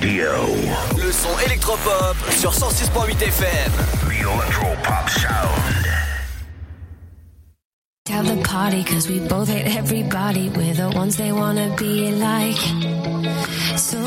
Radio. Le son électropop sur 106.8 FM. The Electropop Sound. Have the party cause we both hate everybody. We're the ones they wanna be like. So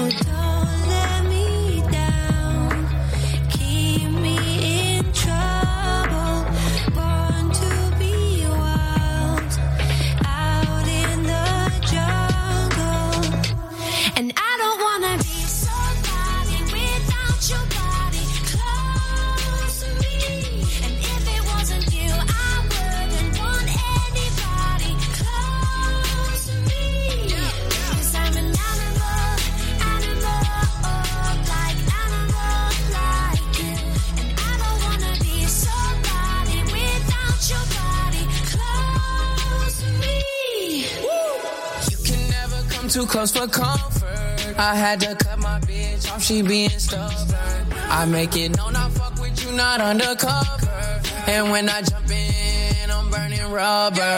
close for comfort. I had to cut my bitch off, she being stubborn. I make it known I fuck with you, not undercover. And when I jump in, I'm burning rubber.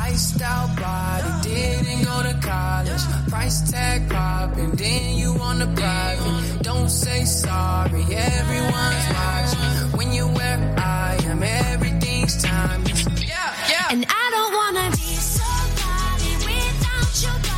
Iced out body, didn't go to college. Price tag popping, then you on the private. Don't say sorry, everyone's watching. When you where I am, everything's timeless. Yeah, yeah. And I don't wanna be somebody without your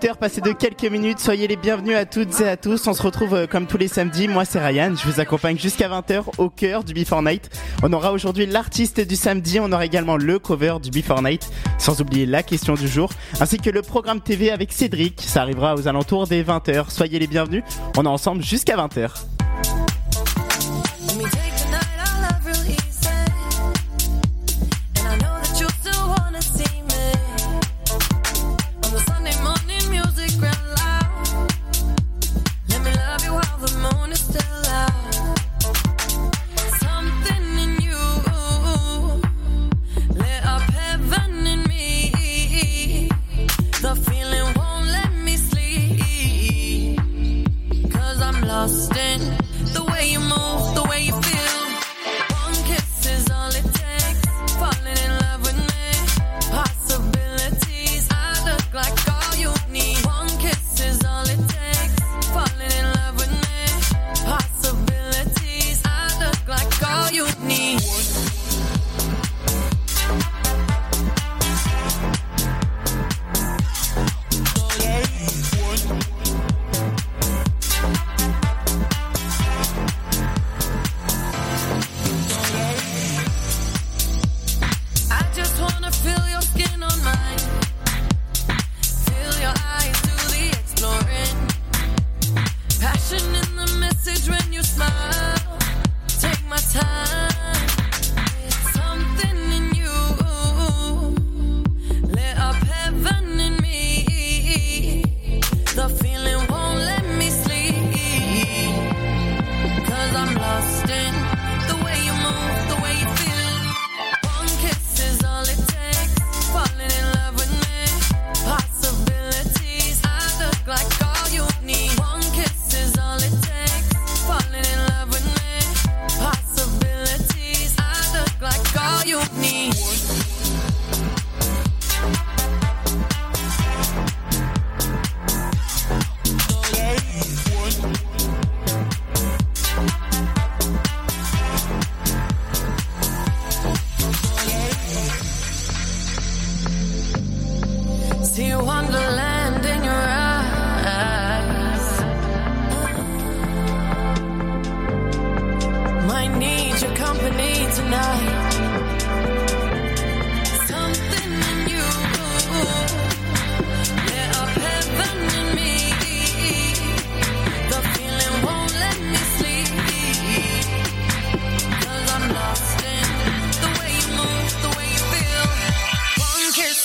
8h passées de quelques minutes. Soyez les bienvenus à toutes et à tous. On se retrouve euh, comme tous les samedis. Moi, c'est Ryan. Je vous accompagne jusqu'à 20h au cœur du Before Night. On aura aujourd'hui l'artiste du samedi. On aura également le cover du Before Night. Sans oublier la question du jour. Ainsi que le programme TV avec Cédric. Ça arrivera aux alentours des 20h. Soyez les bienvenus. On est ensemble jusqu'à 20h.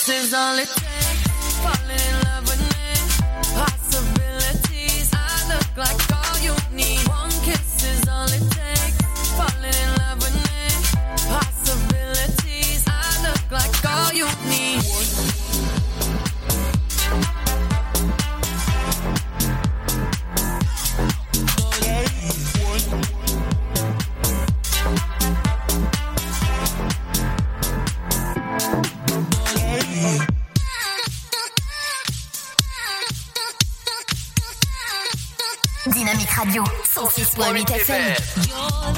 Is all it takes. Falling in love with I look like. 96.8 FM.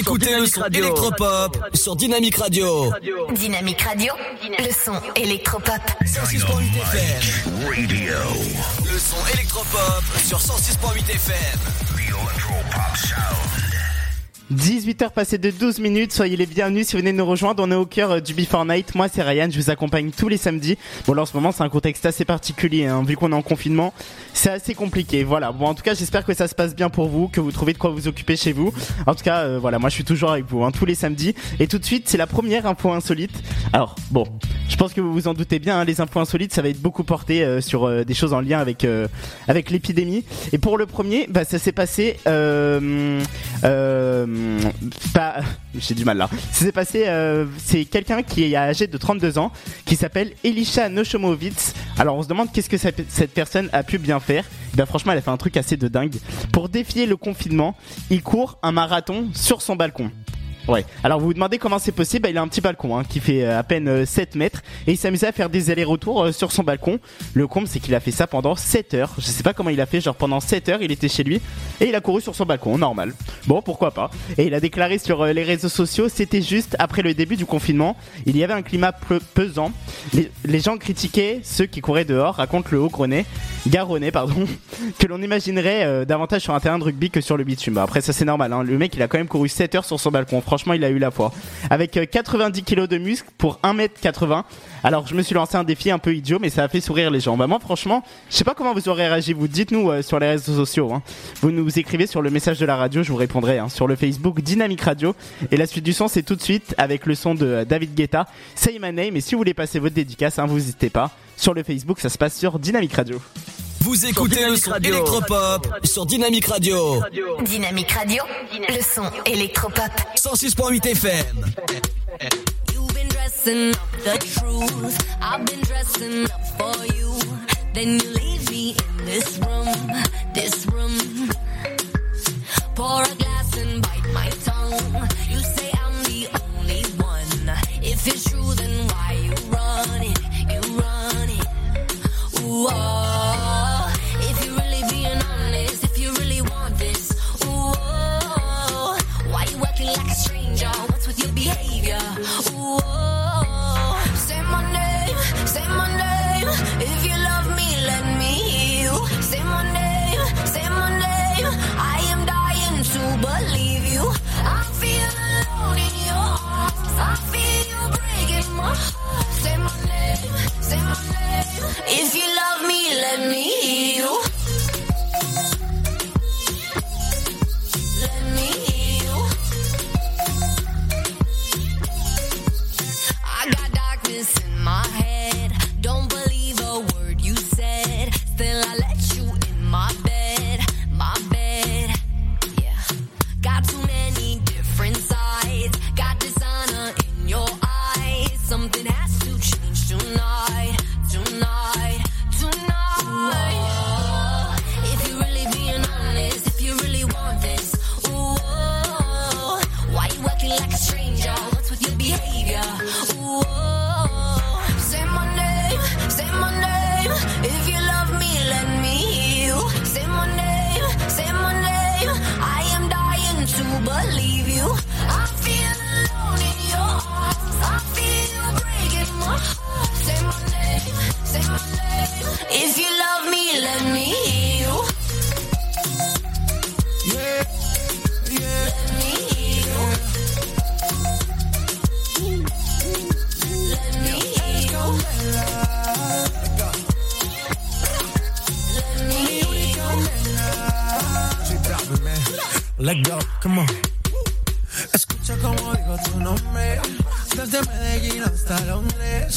Écoutez le son électropop sur Dynamique Radio. Dynamique Radio, le son électropop. 106.8 FM. Radio. Le son électropop sur 106.8 FM. The Electropop Sound. 18h passées de 12 minutes, soyez les bienvenus si vous venez nous rejoindre, on est au cœur euh, du Before Night, moi c'est Ryan, je vous accompagne tous les samedis. Bon là en ce moment c'est un contexte assez particulier, hein. vu qu'on est en confinement, c'est assez compliqué, voilà. Bon en tout cas j'espère que ça se passe bien pour vous, que vous trouvez de quoi vous occuper chez vous. En tout cas euh, voilà, moi je suis toujours avec vous, hein, tous les samedis. Et tout de suite c'est la première info insolite. Alors bon, je pense que vous vous en doutez bien, hein, les infos insolites ça va être beaucoup porté euh, sur euh, des choses en lien avec, euh, avec l'épidémie. Et pour le premier, bah, ça s'est passé... Euh, euh, pas, j'ai du mal là. Ça s'est passé, euh, c'est quelqu'un qui est âgé de 32 ans, qui s'appelle Elisha Noshomovitz. Alors on se demande qu'est-ce que cette personne a pu bien faire. Eh Ben franchement, elle a fait un truc assez de dingue. Pour défier le confinement, il court un marathon sur son balcon. Alors vous vous demandez comment c'est possible Bah, Il a un petit balcon hein, qui fait euh, à peine euh, 7 mètres et il s'amusait à faire des allers-retours euh, sur son balcon. Le comble c'est qu'il a fait ça pendant 7 heures. Je sais pas comment il a fait, genre pendant 7 heures il était chez lui et il a couru sur son balcon, normal. Bon pourquoi pas. Et il a déclaré sur euh, les réseaux sociaux, c'était juste après le début du confinement, il y avait un climat pesant. Les, gens critiquaient ceux qui couraient dehors, raconte le haut grenet, Garonnet pardon, que l'on imaginerait euh, davantage sur un terrain de rugby que sur le bitume. Après ça c'est normal, hein. le mec il a quand même couru 7 heures sur son balcon, il a eu la foi. Avec euh, 90 kilos de muscles pour 1m80. Alors je me suis lancé un défi un peu idiot mais ça a fait sourire les gens. Bah moi franchement, je sais pas comment vous aurez réagi, vous dites-nous euh, sur les réseaux sociaux. hein. Vous nous écrivez sur le message de la radio, je vous répondrai hein, sur le Facebook Dynamique Radio. Et la suite du son c'est tout de suite avec le son de euh, David Guetta, Say My Name. Et si vous voulez passer votre dédicace, hein, vous n'hésitez pas. Sur le Facebook, ça se passe sur Dynamique Radio. Vous écoutez le son électropop sur Dynamique Radio. Dynamique Radio, le son électropop. 106.8 FM. You've been dressing up the truth. I've been dressing up for you. Then you leave me in this room, this room. Pour a glass and bite my tongue. You say I'm the only one. If it's true, then why you run it? You run it. Ooh, oh. like a stranger. What's with your behavior? Ooh, oh. say my name, say my name. If you love me, let me hear you. Say my name, say my name. I am dying to believe you. I feel alone in your arms. I feel you breaking my heart. Say my name, say my name. If you love me, let me hear you. my head. Don't believe a word you said. Still, I let you in my bed, my bed. Yeah. Got too many different sides. Got in your eyes. Something If you love me, let me hear you. Yeah, yeah. Let me hear you. Let me hear you. Let me hear you. Let me hear you. Let go, come on. Escucha como digo tu nombre. Desde Medellín hasta Londres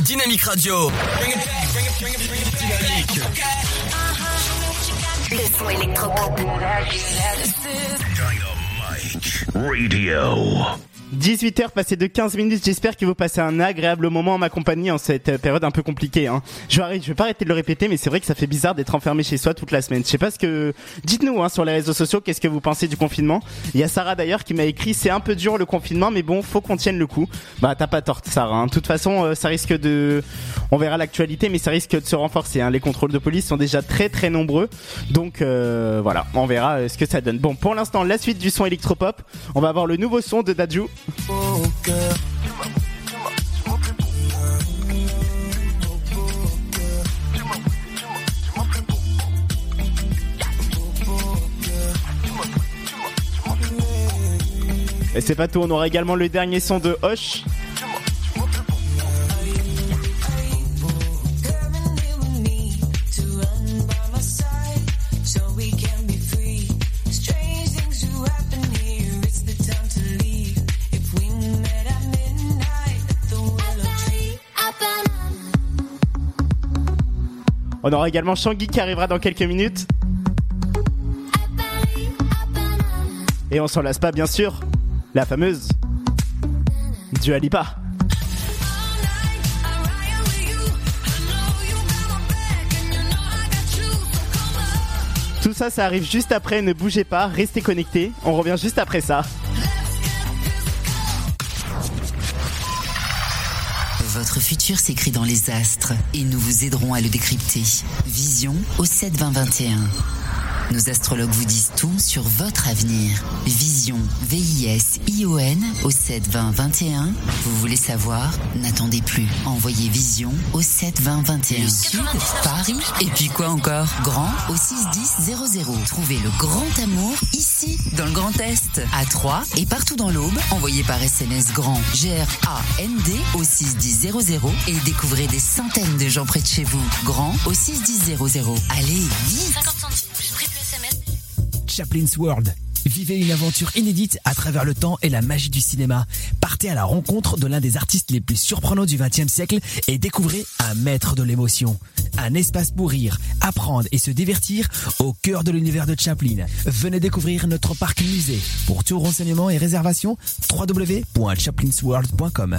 Dynamique Radio. Le son électropop. Radio. 18h passé de 15 minutes, j'espère que vous passez un agréable moment en ma compagnie en cette euh, période un peu compliquée. Hein. Je, vais je vais pas arrêter de le répéter, mais c'est vrai que ça fait bizarre d'être enfermé chez soi toute la semaine. Je sais pas ce que... Dites-nous hein, sur les réseaux sociaux, qu'est-ce que vous pensez du confinement Il y a Sarah d'ailleurs qui m'a écrit, c'est un peu dur le confinement, mais bon, faut qu'on tienne le coup. Bah t'as pas tort Sarah. hein. De toute façon, euh, ça risque de... On verra l'actualité, mais ça risque de se renforcer. hein. Les contrôles de police sont déjà très très nombreux. Donc euh, voilà, on verra euh, ce que ça donne. Bon, pour l'instant, la suite du son électropop. On va avoir le nouveau son de Et c'est pas tout, on aura également le dernier son de Hoche. On aura également Shangi qui arrivera dans quelques minutes. Et on s'en lasse pas, bien sûr, la fameuse Dua Lipa. Tout ça, ça arrive juste après. Ne bougez pas, restez connectés. On revient juste après ça. Futur s'écrit dans les astres et nous vous aiderons à le décrypter. Vision au 7 20 21. Nos astrologues vous disent tout sur votre avenir. Vision, V-I-S-I-O-N au 7 20 21. Vous voulez savoir? N'attendez plus. Envoyez Vision au 7 20 21. Le Sud, Paris, et puis quoi encore? Grand au 6 10 00. Trouvez le grand amour ici, dans le Grand Est, à Troyes et partout dans l'Aube. Envoyez par SMS grand G-R-A-N-D au 6 10 00 et découvrez des centaines de gens près de chez vous. Grand au 6 10 00. Allez, vite 50 centimes. Chaplin's World. Vivez une aventure inédite à travers le temps et la magie du cinéma. Partez à la rencontre de l'un des artistes les plus surprenants du XXe siècle et découvrez un maître de l'émotion. Un espace pour rire, apprendre et se divertir au cœur de l'univers de Chaplin. Venez découvrir notre parc musée. Pour tout renseignement et réservation, www.chaplinsworld.com.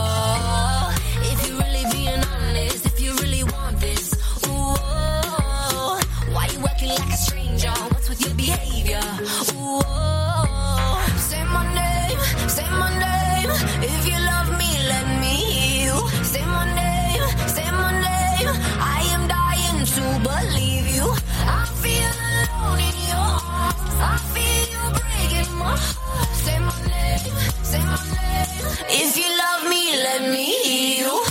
I feel you breaking my heart. Say my name, say my name. If you love me, let me hear you.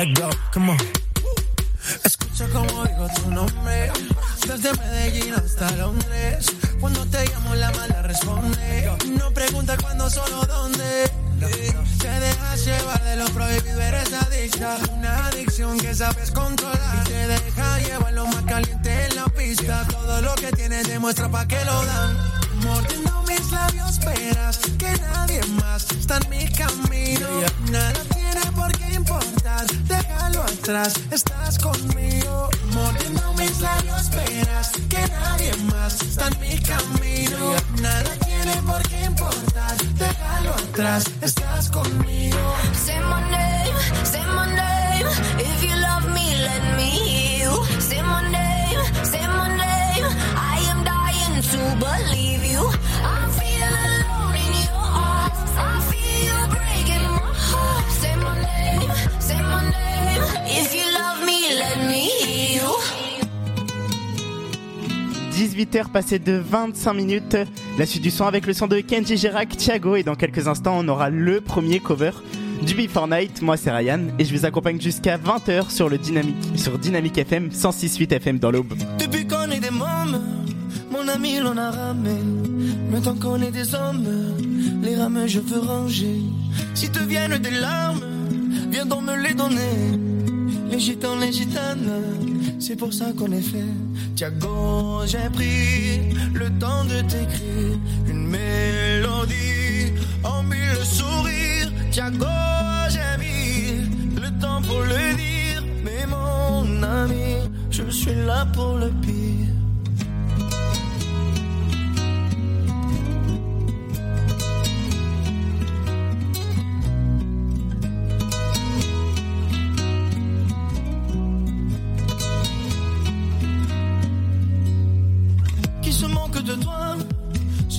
Let go, come on. Escucha como digo tu nombre. Desde Medellín hasta Londres. Cuando te llamo la mala responde. No pregunta cuándo, solo dónde. Te dejas llevar de lo prohibido, eres adicta. Una adicción que sabes controlar. Y te deja llevar lo más caliente en la pista. Todo lo que tienes demuestra pa' que lo dan. Mordiendo mis labios, esperas que nadie más está en mi camino. Nada importar, déjalo atrás, estás conmigo. Mordiendo mis labios, esperas que nadie más está en mi camino. Nada tiene por qué importar, déjalo atrás, 18h passées de 25 minutes. La suite du son avec le son de Kenji Girac, Thiago. Et dans quelques instants, on aura le premier cover du Before Night. Moi, c'est Ryan. Et je vous accompagne jusqu'à 20h sur le Dynamique, sur Dynamique FM 106.8 FM dans l'aube. Depuis qu'on est des mômes, mon ami l'on a ramé. Maintenant qu'on est des hommes, les rames je veux ranger. Si te viennent des larmes, viens donc me les donner. Les gitans, les gitanes, c'est pour ça qu'on est fait. Tiago, j'ai pris le temps de t'écrire une mélodie en mille sourires. Tiago, j'ai mis le temps pour le dire. Mais mon ami, je suis là pour le pire.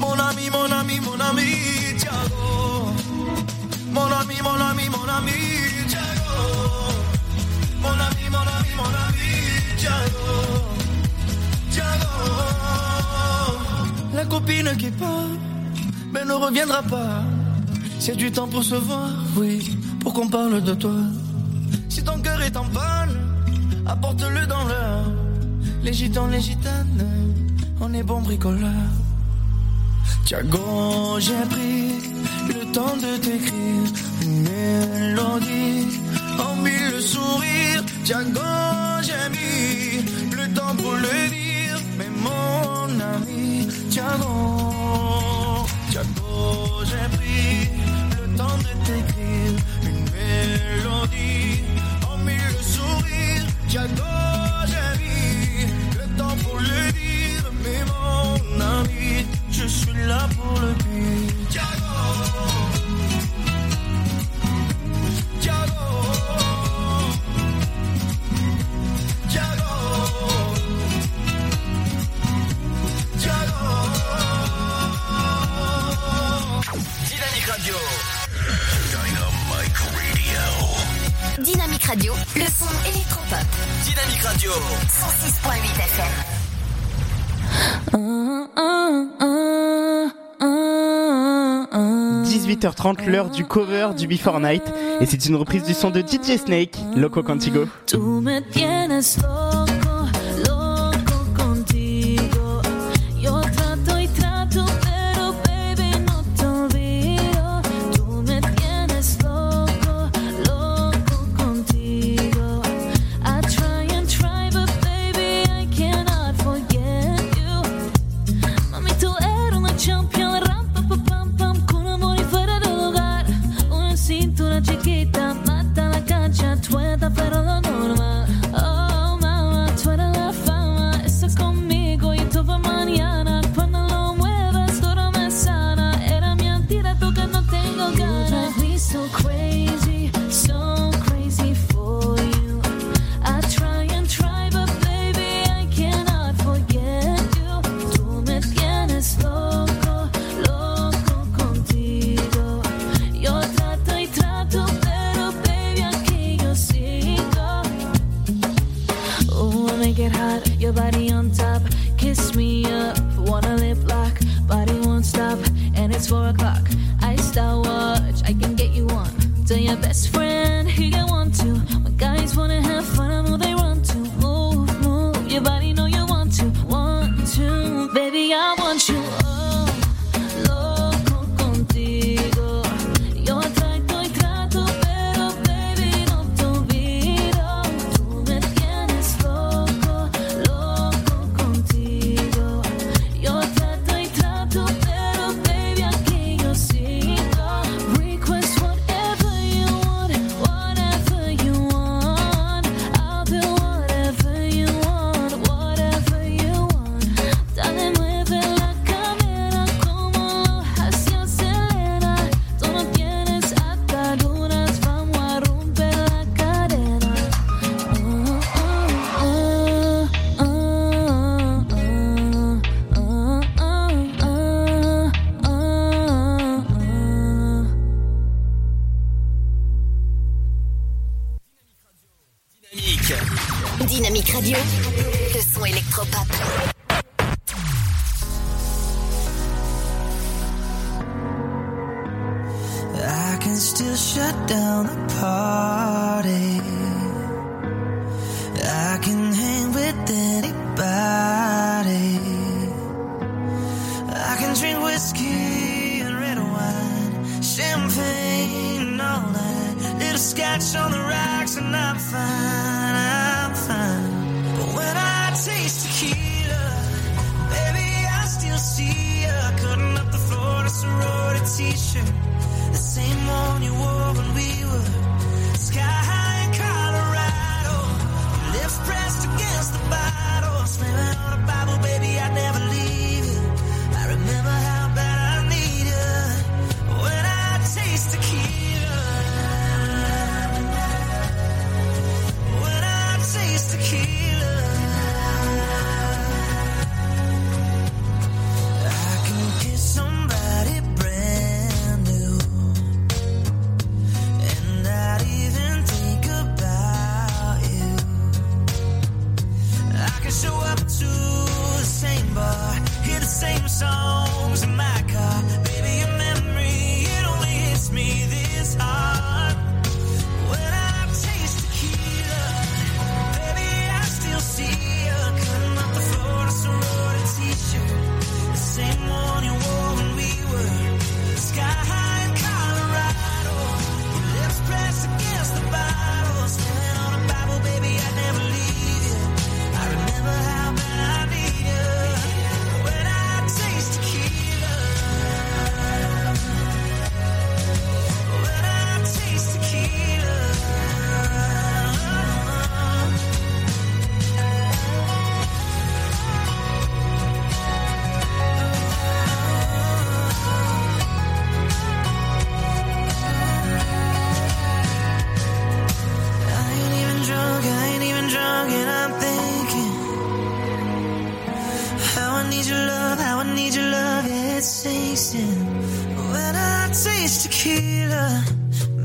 Mon ami, mon ami, mon ami, Tiago. Mon ami, mon ami, mon ami, Tiago. Mon ami, mon ami, mon ami, Tiago. Tiago. La copine qui part, mais ne reviendra pas. C'est du temps pour se voir, oui, pour qu'on parle de toi. Si ton cœur est en panne, apporte-le dans l'heure. Les gitans, les gitanes, on est bons bricoleurs. Tiago, j'ai pris le temps de t'écrire une mélodie en mille sourires. Tiago, j'ai mis le temps pour le dire, mais mon ami, Tiago, Tiago, j'ai pris le temps de t'écrire une mélodie en mille sourires. Tiago, j'ai mis le temps pour le dire mon ami, je suis là pour le but. Diago Radio Dynamique Radio Dynamique Radio, le son électropop. Dynamique Radio 106.8 FM 18h30, l'heure du cover du Before Night, et c'est une reprise du son de DJ Snake, Loco Contigo. So tequila,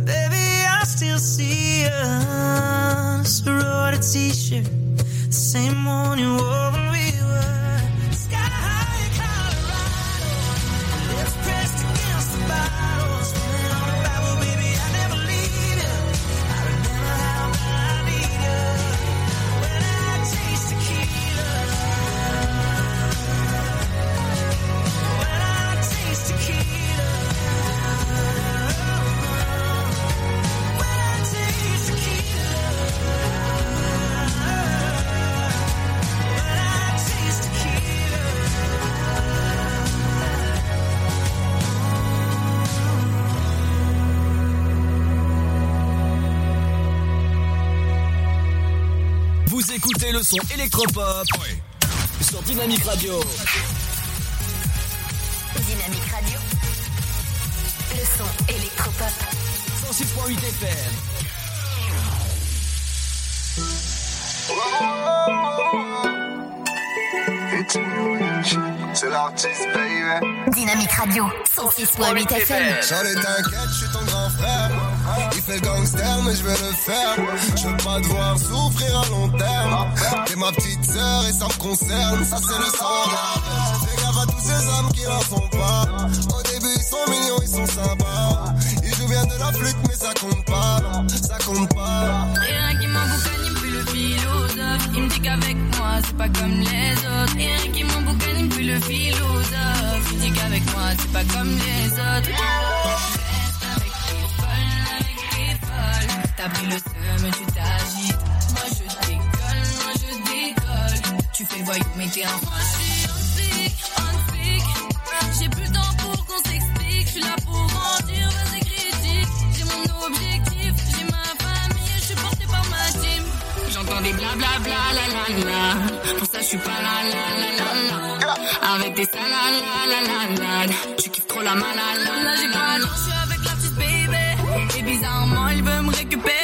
baby, I still see us. Sorority t-shirt, the same one you wore le son électropop sur Dynamique Radio. Dynamique Radio. Le son électropop. 106.8 FM. C'est l'artiste, baby. Dynamique Radio. 106.8 FM. Charlie, t'inquiète, je suis ton grand frère. Fait le gangster, mais je vais le faire. Je veux pas te voir souffrir à long terme. T'es ma petite sœur et ça me concerne. Ça, c'est le sang. Fais à tous ces hommes qui la font pas. Au début, ils sont mignons, ils sont sympas. Ils jouent bien de la flûte, mais ça compte pas. Ça compte pas. Rien qui m'emboucane, il me le philosophe. Il me dit qu'avec moi, c'est pas comme les autres. Rien qui m'emboucane, il me fait le philosophe. Il me dit qu'avec moi, c'est pas comme les autres. T'as pris le seum, tu t'agites. Moi, je décolle, moi, je décolle. Tu fais le voyou, mais t'es un Moi. J'ai plus le temps pour qu'on s'explique. Je suis là pour grandir, vas-y, critique. J'ai mon objectif, j'ai ma famille, je suis porté par ma team. J'entends des blablabla, la la la. Pour ça, je suis pas la la la la la. Avec des salalalala. Tu kiffes trop la malala. Là, j'ai pas non, je suis avec l'artiste baby. Et bizarrement, il veut me récupérer.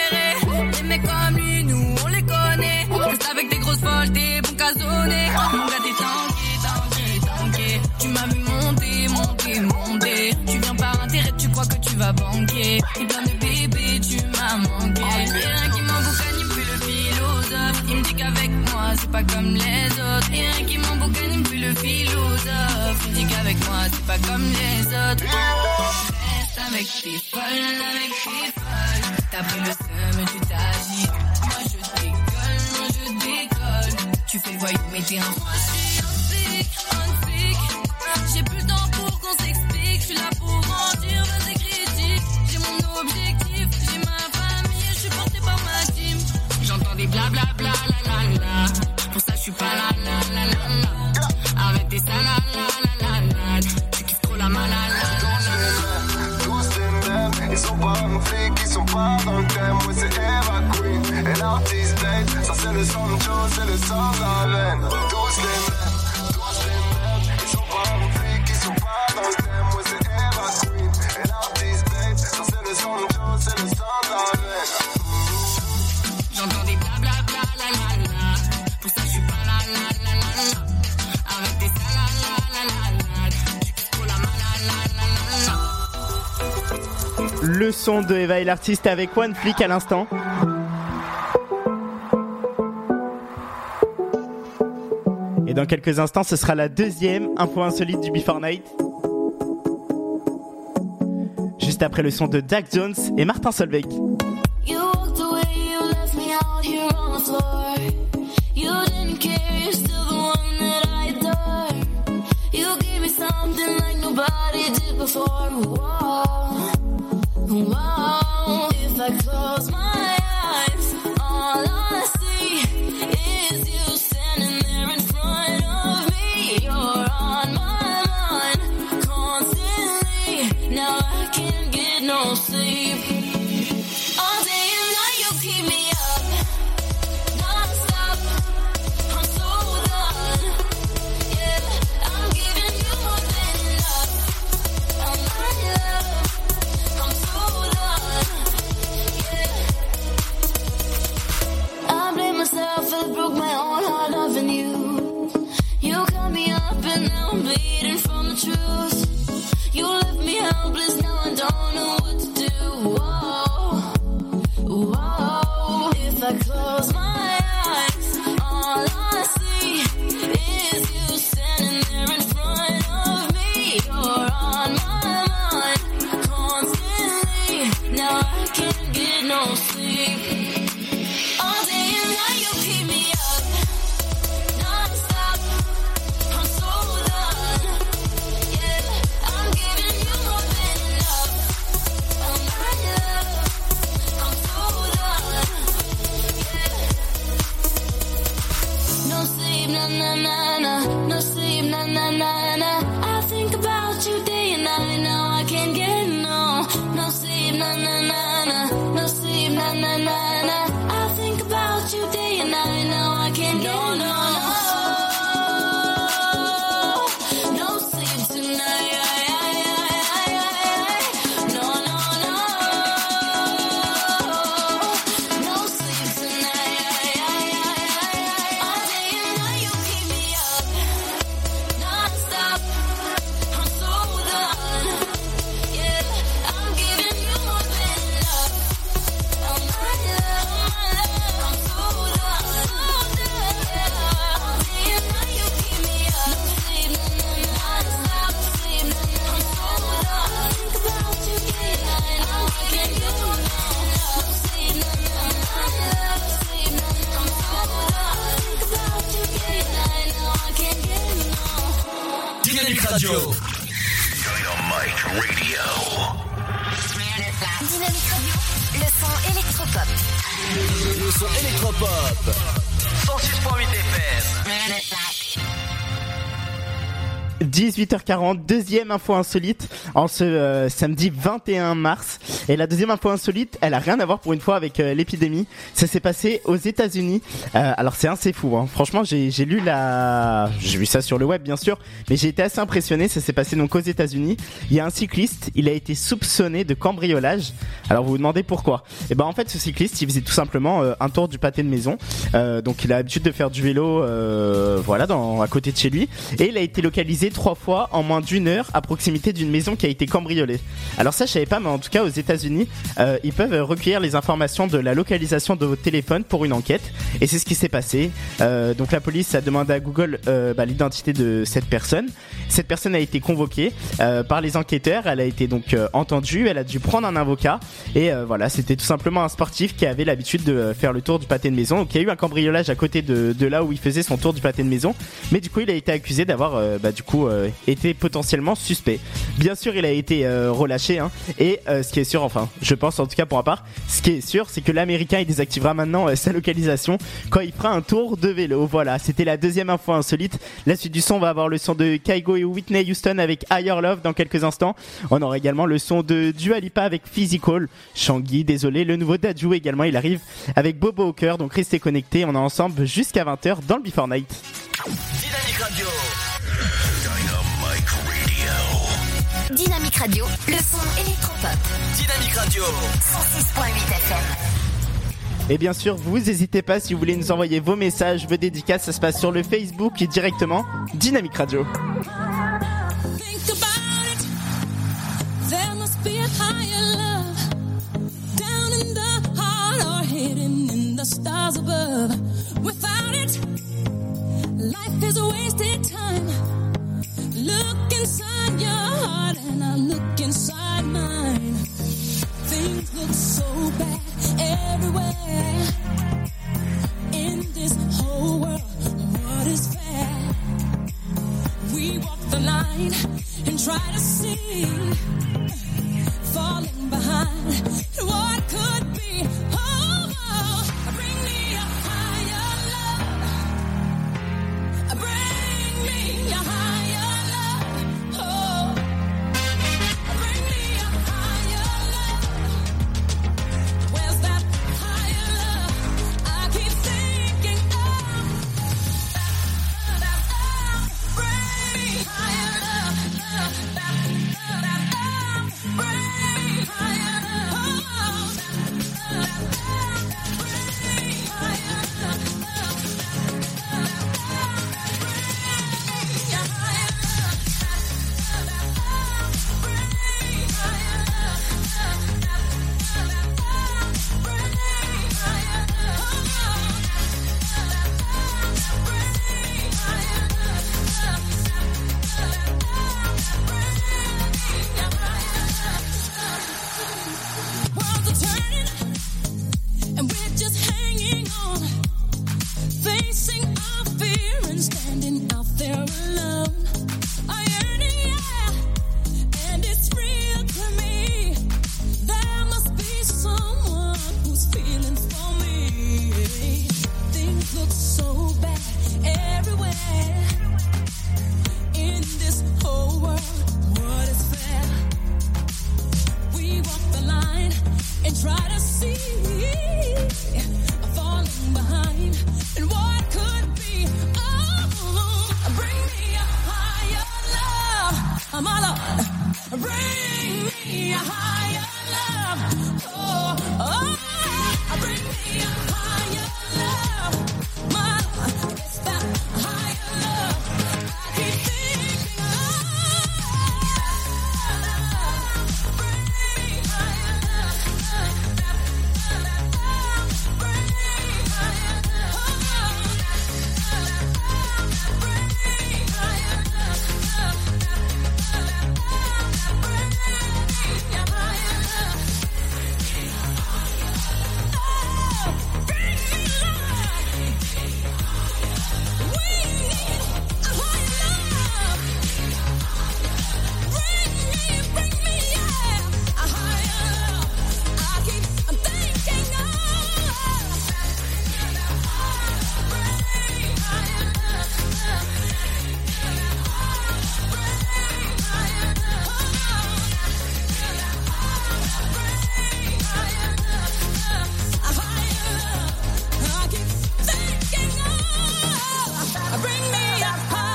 Et plein de bébés, tu m'as manqué. Rien qui m'emboucane, il fait le philosophe. Il me dit qu'avec moi, c'est pas comme les autres. Rien qui m'emboucane, il fait le philosophe. Il me dit qu'avec moi, c'est pas comme les autres. Reste avec tes folles, avec tes folles. T'as pris le seum, tu t'agites. Moi, je décolle, moi, je décolle. Tu fais le voyou, mais t'es un Moi, je suis un flic, un flic. J'ai plus le temps suis pas la la la la. Arrête tes salalalala. Tu ils sont pas un flic, ils sont pas dans le thème. Ouais, c'est Eva Queen et l'artiste Date. Ça, c'est le Sancho, c'est le sang à la veine. Tous les mêmes, tous les mêmes, ils sont pas un flic, ils sont pas dans le thème. Ouais, c'est Eva Queen et l'artiste Date. Ça, c'est le Sancho, c'est le sang à la veine. Le son de Eva et l'artiste avec One Flick à l'instant. Et dans quelques instants, ce sera la deuxième info insolite du Before Night. Juste après le son de Jack Jones et Martin Solveig. Before. If I close my eyes, all I see is you standing there in front of me. You're on my mind constantly. Now I can't get no sleep. 18h40, deuxième info insolite en ce euh, samedi 21 mars. Et la deuxième info insolite, elle a rien à voir pour une fois avec euh, l'épidémie. Ça s'est passé aux États-Unis. Euh, alors c'est assez fou. Hein. Franchement, j'ai lu la, j'ai vu ça sur le web bien sûr, mais j'ai été assez impressionné. Ça s'est passé donc aux États-Unis. Il y a un cycliste, il a été soupçonné de cambriolage. Alors vous vous demandez pourquoi Et ben en fait, ce cycliste, il faisait tout simplement euh, un tour du pâté de maison. Euh, donc il a l'habitude de faire du vélo, voilà, dans à côté de chez lui. Et il a été localisé trois fois en moins d'une heure à proximité d'une maison qui a été cambriolée. Alors ça, je savais pas, mais en tout cas aux États-Unis, euh, ils peuvent recueillir les informations de la localisation de votre téléphone pour une enquête. Et c'est ce qui s'est passé. Euh, donc la police a demandé à Google euh, bah, l'identité de cette personne. Cette personne a été convoquée par les enquêteurs. Elle a été donc entendue. Elle a dû prendre un avocat. Et voilà, c'était tout simplement un sportif qui avait l'habitude de faire le tour du pâté de maison. Donc il y a eu un cambriolage à côté de, là où il faisait son tour du pâté de maison. Mais du coup, il a été accusé d'avoir bah, du coup été potentiellement suspect. Bien sûr, il a été relâché. Hein, et ce qui est sûr, enfin, je pense en tout cas pour ma part, ce qui est sûr, c'est que l'Américain il désactivera maintenant euh, sa localisation quand il fera un tour de vélo. Voilà, c'était la deuxième info insolite. La suite du son va avoir le son de Kaigo et Whitney Houston avec Higher Love dans quelques instants. On aura également le son de Dua Lipa avec Physical. Shangi, désolé, le nouveau Daju également, il arrive avec Bobo cœur. Donc restez connectés, on est ensemble jusqu'à 20h dans le Before Night. Radio. Dynamique Radio, le son électropop. Dynamique Radio. 106.8 FM. Et bien sûr, vous n'hésitez pas si vous voulez nous envoyer vos messages, vos dédicaces, ça se passe sur le Facebook et directement Dynamique Radio. Think about it. There must be a higher love down in the heart or hidden in the stars above. Without it, life is a wasted time. Look inside your heart and I look inside mine. Things look so bad everywhere. In this whole world, what is fair? We walk the line and try to see, falling behind what could be.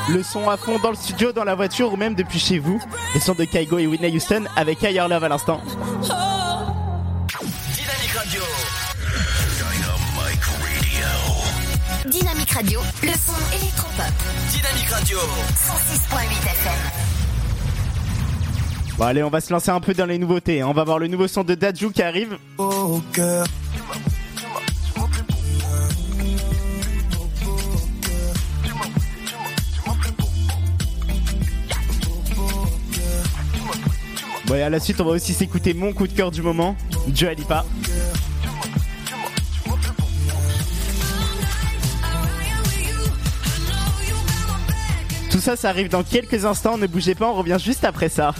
Le son à fond dans le studio, dans la voiture ou même depuis chez vous. Le son de Kaigo et Whitney Houston avec Higher Love à l'instant. Dynamique Radio. Dynamique Radio, le son électropop. Dynamique Radio. 106.8 FM. Bon allez, on va se lancer un peu dans les nouveautés. hein. On va voir le nouveau son de Daju qui arrive. Au cœur. Bon et à la suite, on va aussi s'écouter mon coup de cœur du moment, Dua Lipa. Tout ça, ça arrive dans quelques instants. Ne bougez pas, on revient juste après ça.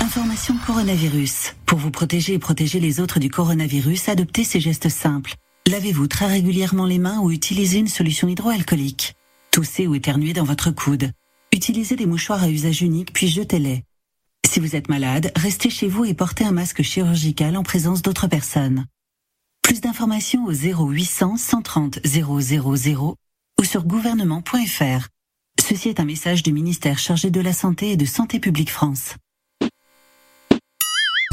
Information coronavirus. Pour vous protéger et protéger les autres du coronavirus, adoptez ces gestes simples. Lavez-vous très régulièrement les mains ou utilisez une solution hydroalcoolique. Toussez ou éternuez dans votre coude. Utilisez des mouchoirs à usage unique puis jetez-les. Si vous êtes malade, restez chez vous et portez un masque chirurgical en présence d'autres personnes. Plus d'informations au 0800 130 000 ou sur gouvernement.fr. Ceci est un message du ministère chargé de la Santé et de Santé publique France.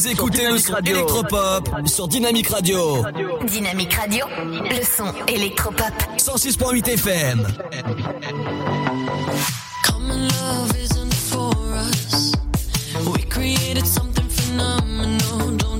Vous écoutez le son électropop sur Dynamique Radio. Dynamique Radio, le son électropop. 106.8 FM. Common love isn't for us. We created something phenomenal. Don't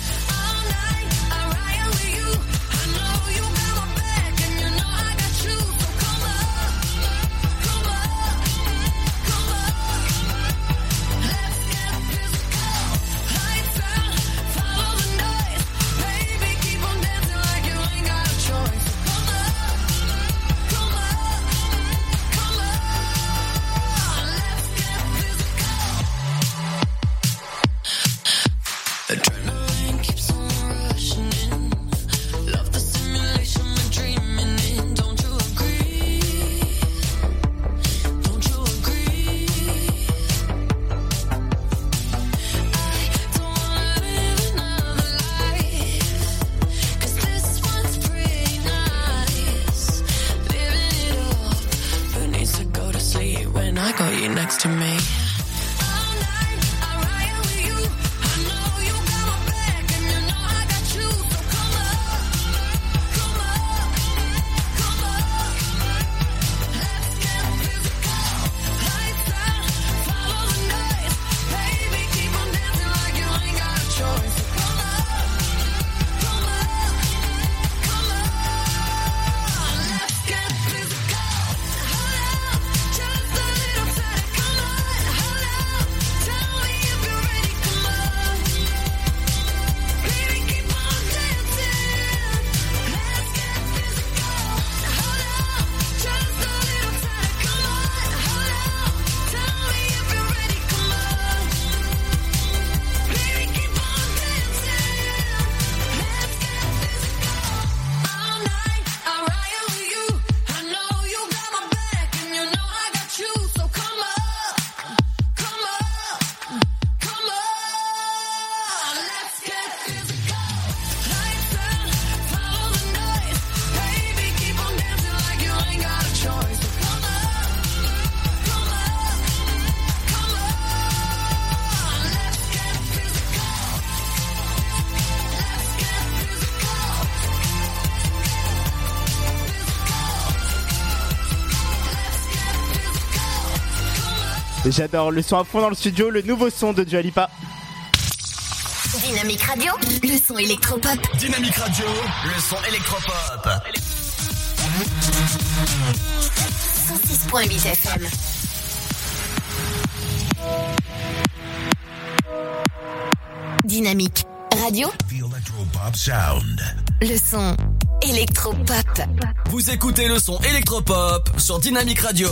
J'adore le son à fond dans le studio, le nouveau son de Dua Lipa. Dynamique Radio, le son électropop. Dynamique Radio, le son électropop. 106.8 FM. Dynamique Radio, The Electropop Sound. le son électropop. Vous écoutez le son électropop sur Dynamique Radio.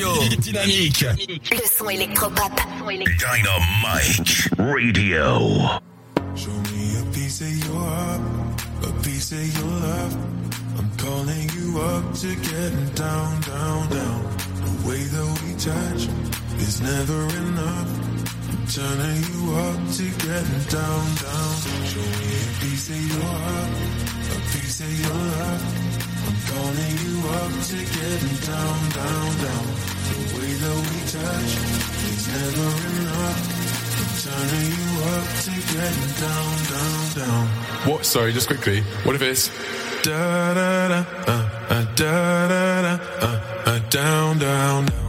Radio. Dynamique. Le son électropop. Dynamic Radio. Show me a piece of your heart, a piece of your love. I'm calling you up to get down, down, down. The way that we touch is never enough. I'm turning you up to get down, down. Show me a piece of your heart, a piece of your love. I'm calling you up to get down, down, down though we touch, it's never enough. Turning you up to getting down, down, down. What? Sorry, just quickly. What if it's da da da uh, uh, da da da uh, uh, down, down. down.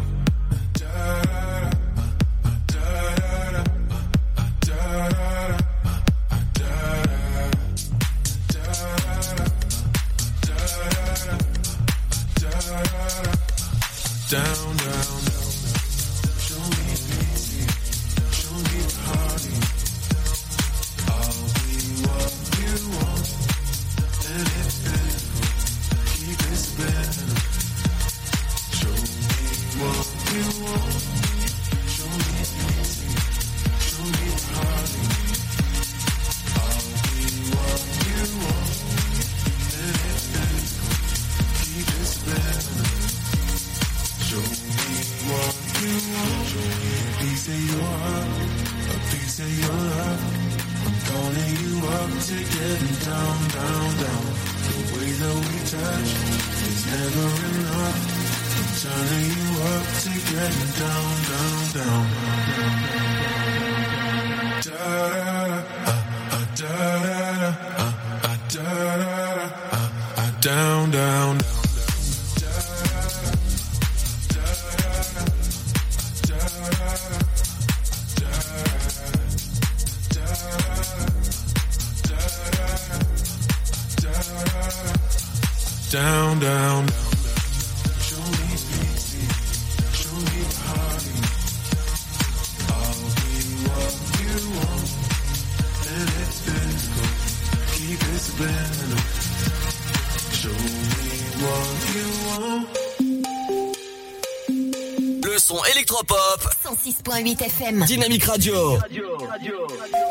101.8 FM. Dynamique Radio.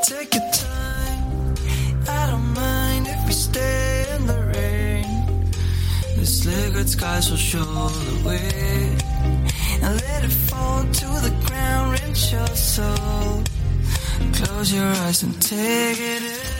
Take your time. I don't mind if we stay in the rain. The liquid skies will show the way. And let it fall to the ground, rinse your soul. Close your eyes and take it in.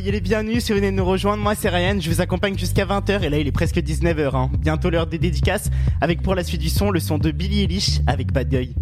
Soyez les bienvenus si vous venez de nous rejoindre. Moi, c'est Ryan. Je vous accompagne jusqu'à 20h. Et là, il est presque 19h. hein. Bientôt l'heure des dédicaces. Avec pour la suite du son, le son de Billy Eilish avec Bad Guy.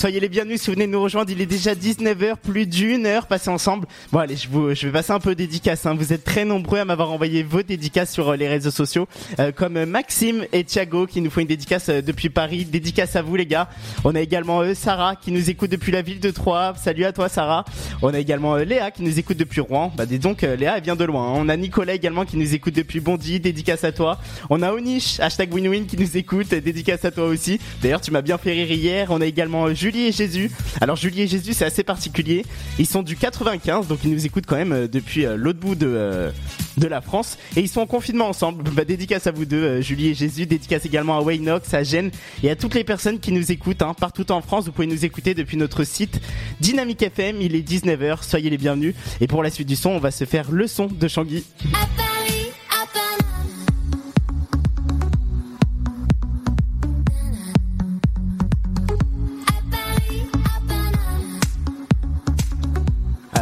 Soyez les bienvenus si vous venez de nous rejoindre. Il est déjà 19h, plus d'une heure passée ensemble. Bon allez, je, vous, je vais passer un peu dédicace. Hein. Vous êtes très nombreux à m'avoir envoyé vos dédicaces sur euh, les réseaux sociaux, euh, comme euh, Maxime et Thiago qui nous font une dédicace euh, depuis Paris. Dédicace à vous les gars. On a également euh, Sarah qui nous écoute depuis la ville de Troyes. Salut à toi Sarah. On a également euh, Léa qui nous écoute depuis Rouen. Bah dis donc, Léa elle vient de loin. hein. On a Nicolas également qui nous écoute depuis Bondy. Dédicace à toi. On a Onish, hashtag WinWin qui nous écoute. Dédicace à toi aussi. D'ailleurs tu m'as bien fait rire hier. On a également euh, Julie et Jésus. Alors Julie et Jésus c'est assez particulier. Ils sont du 95 donc ils nous écoutent quand même euh, depuis euh, l'autre bout de, euh, de la France. Et ils sont en confinement ensemble. Bah, dédicace à vous deux, Julie et Jésus. Dédicace également à Waynox, à Jen et à toutes les personnes qui nous écoutent hein, partout en France. Vous pouvez nous écouter depuis notre site Dynamique FM. Il est 19h. Soyez les bienvenus. Et pour la suite du son, on va se faire le son de Changuy.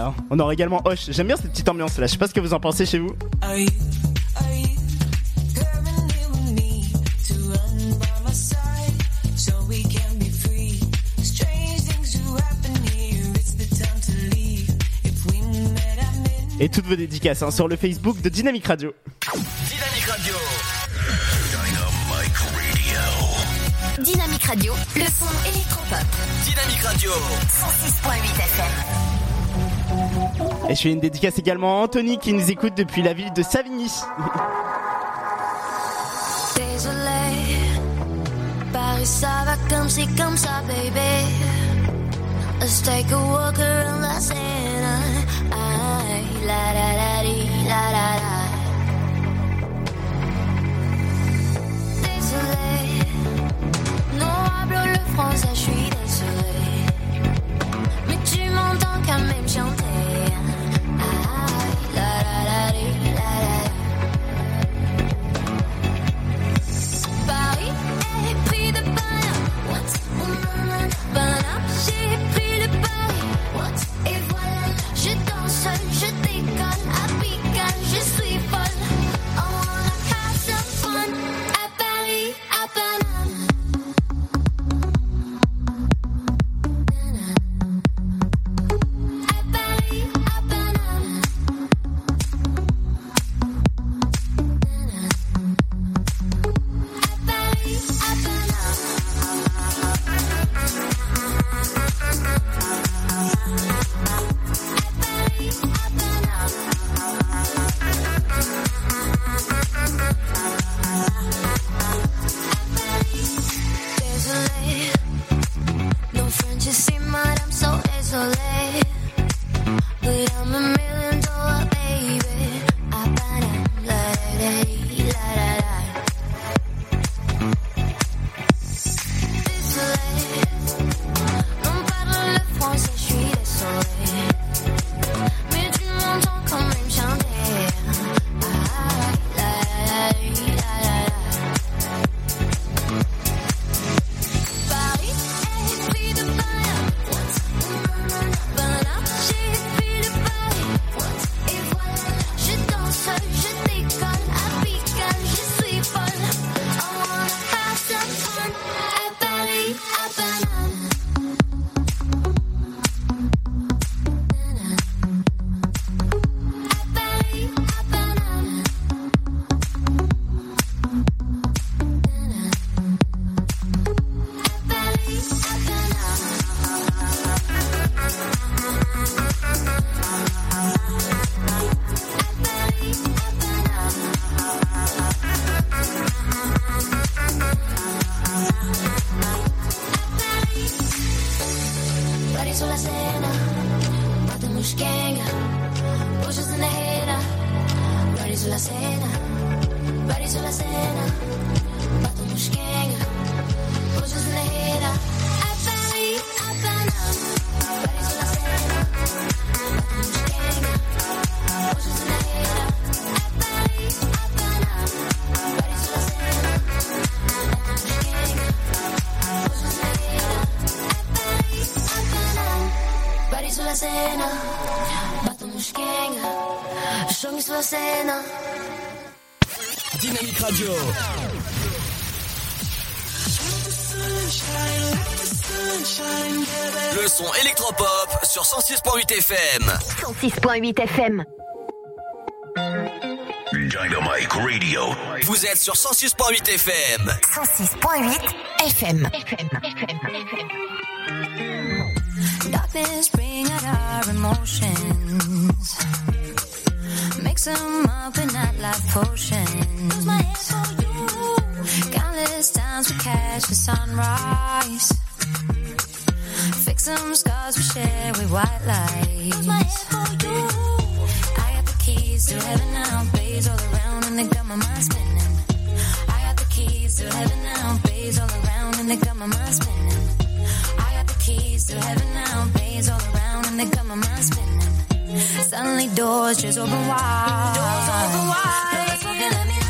Hein. On aura également Hoche. J'aime bien cette petite ambiance là. Je sais pas ce que vous en pensez chez vous. Et toutes vos dédicaces hein, sur le Facebook de Dynamic Radio. Dynamic Radio. Dynamic Radio, le son électropop. Dynamic Radio. 106.8 FM. Et je fais une dédicace également à Anthony qui nous écoute depuis la ville de Savigny. Désolé, Paris ça va comme si comme ça, baby. Let's take a walk around la scène. la la la. 106.8 FM. Dynamic Radio. Vous êtes sur 106.8 FM. 106.8 FM. FM. to heaven now, bays all around, and they got my mind spinning. I got the keys to heaven now, bays all around, and they got my mind spinning. I got the keys to heaven now, bays all around, and they got my mind spinning. Suddenly doors just open wide. Doors open wide. Girl, it's fucking let me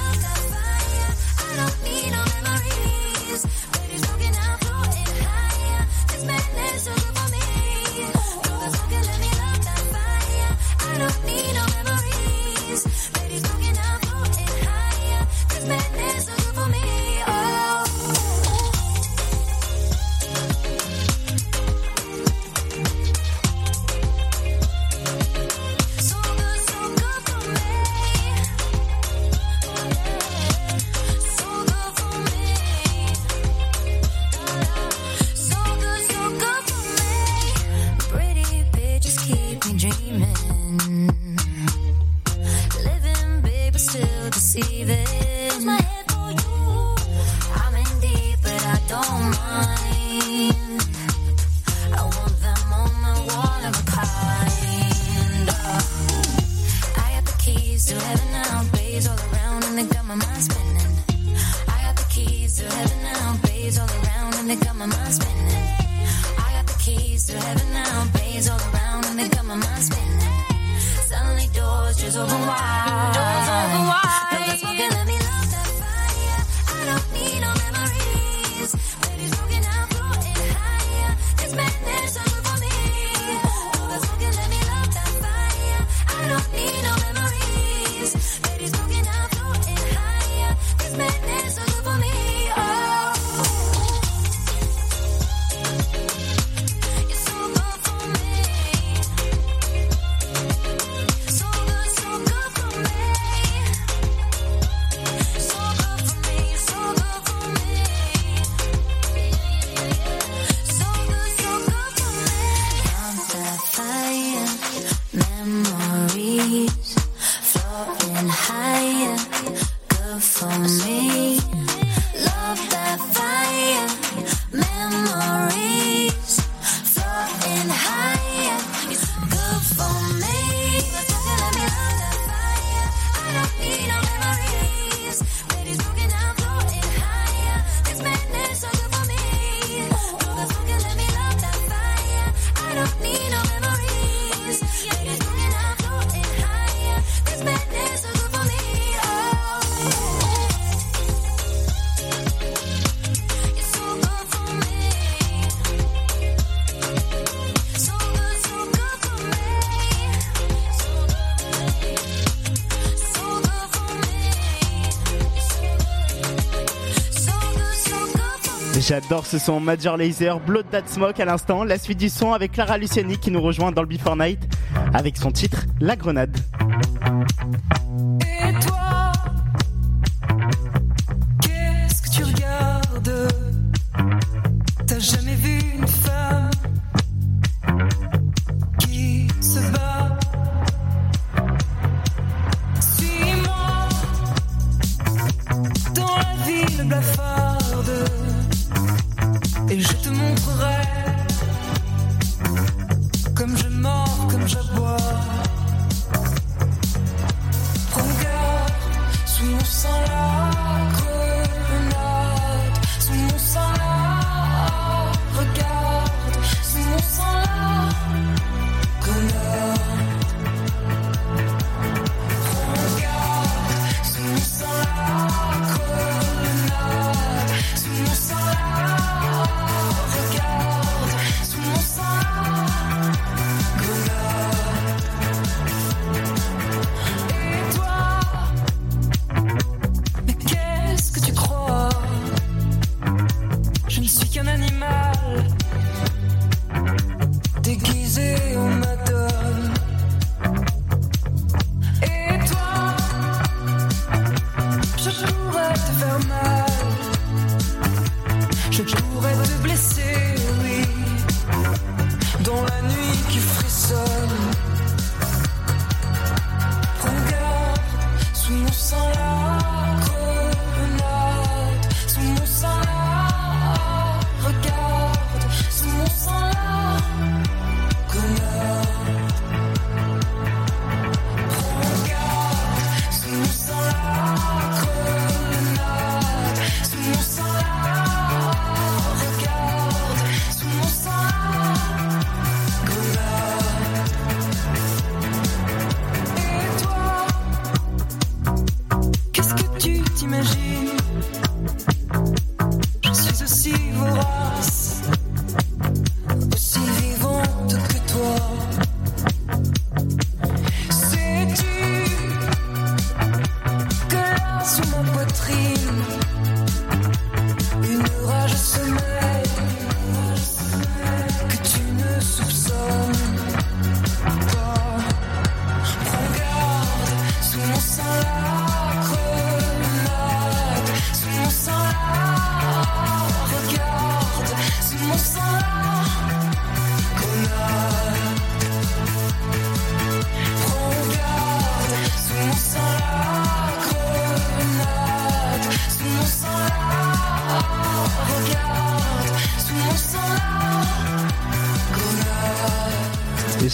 J'adore ce son, Major Laser, Blood That Smoke à l'instant, la suite du son avec Clara Luciani qui nous rejoint dans le Before Night avec son titre La Grenade.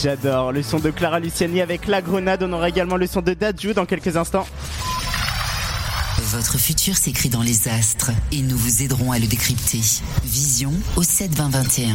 J'adore le son de Clara Luciani avec La Grenade. On aura également le son de Dadju dans quelques instants. Votre futur s'écrit dans les astres et nous vous aiderons à le décrypter. Vision au 7 20 21.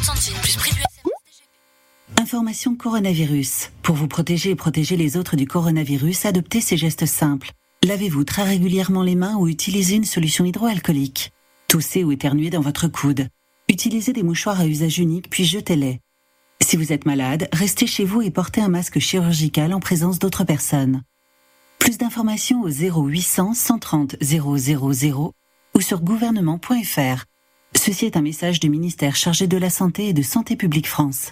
Coronavirus. Pour vous protéger et protéger les autres du coronavirus, adoptez ces gestes simples. Lavez-vous très régulièrement les mains ou utilisez une solution hydroalcoolique. Toussez ou éternuez dans votre coude. Utilisez des mouchoirs à usage unique puis jetez-les. Si vous êtes malade, restez chez vous et portez un masque chirurgical en présence d'autres personnes. Plus d'informations au 0800 130 000 ou sur gouvernement.fr. Ceci est un message du ministère chargé de la Santé et de Santé publique France.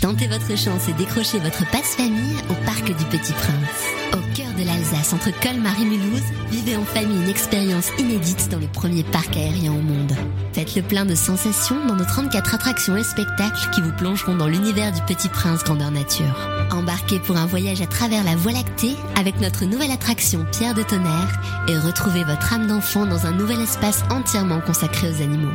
Tentez votre chance et décrochez votre passe-famille au Parc du Petit Prince. Au cœur de l'Alsace, entre Colmar et Mulhouse, vivez en famille une expérience inédite dans le premier parc aérien au monde. Faites le plein de sensations dans nos 34 attractions et spectacles qui vous plongeront dans l'univers du Petit Prince grandeur nature. Embarquez pour un voyage à travers la Voie lactée avec notre nouvelle attraction Pierre de Tonnerre et retrouvez votre âme d'enfant dans un nouvel espace entièrement consacré aux animaux.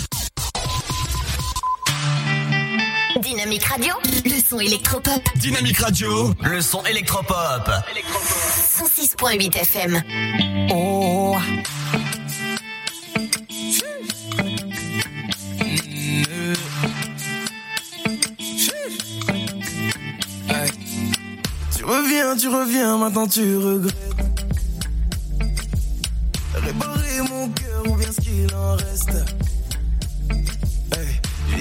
Dynamique Radio, le son électropop. Dynamique Radio, le son électropop. 106.8 FM. Oh. Tu reviens, tu reviens, maintenant tu regrettes. Réparer mon cœur ou bien ce qu'il en reste.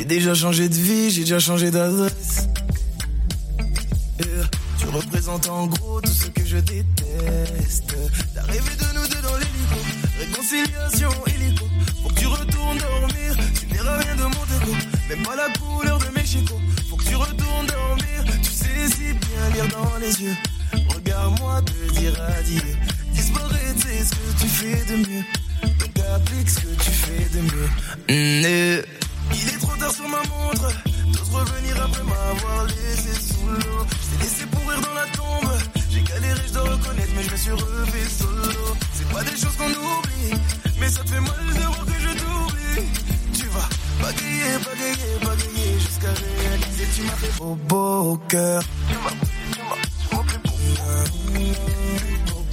J'ai déjà changé de vie, j'ai déjà changé d'adresse. Tu représentes en gros tout ce que je déteste. L'arrivée de nous deux dans l'hélico, réconciliation illico. Faut que tu retournes dormir, tu verras rien de mon déco. Même pas la couleur de mes chicots. Faut que tu retournes dormir, tu sais si bien lire dans les yeux. Regarde-moi te dire adieu. Disparaître, c'est ce que tu fais de mieux. Donc applique ce que tu fais de mieux. Mm, eh. Il est trop tard sur ma montre. T'oses revenir après m'avoir laissé sous l'eau. Je t'ai laissé pourrir dans la tombe. J'ai galéré, je dois reconnaître, mais je me suis refait solo. C'est pas des choses qu'on oublie, mais ça te fait mal de voir que je t'oublie. Tu vas bagayer, bagayer, bagayer jusqu'à réaliser. Tu m'as fait beau, beau au cœur. Tu m'as, tu tu m'as fait beau.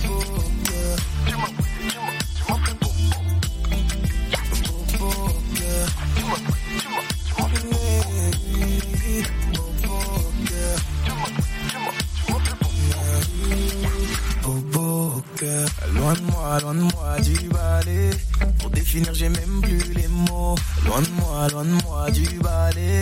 Beau. Tu m'as, cœur. Loin de moi, loin de moi du balai. Pour définir, j'ai même plus les mots. Loin de moi, loin de moi du balai.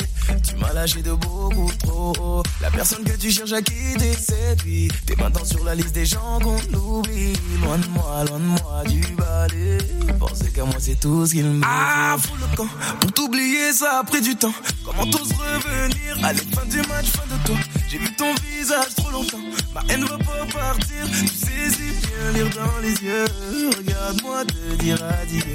Tu m'as lâché de beaucoup trop haut. La personne que tu cherches à quitter, c'est lui. T'es maintenant sur la liste des gens qu'on oublie. Loin de moi, loin de moi du balai. Penser qu'à moi, c'est tout ce qu'il me Ah, fous le camp. Pour t'oublier, ça a pris du temps. Comment t'oses revenir? Allez, fin du match, fin de toi. J'ai vu ton visage trop longtemps. Ma haine va pas partir. Tu sais si bien lire dans les yeux. Regarde-moi te dire adieu.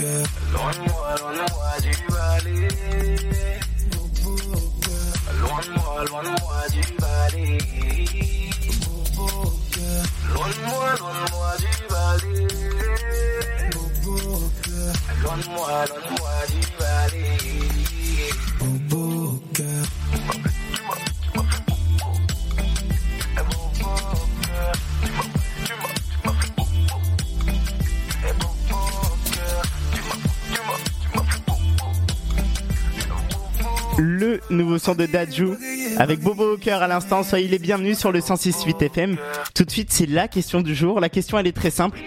au de Dajou avec Bobo cœur à l'instant. Soyez les bienvenus sur le 106.8 FM. Tout de suite, c'est la question du jour. La question, elle est très simple.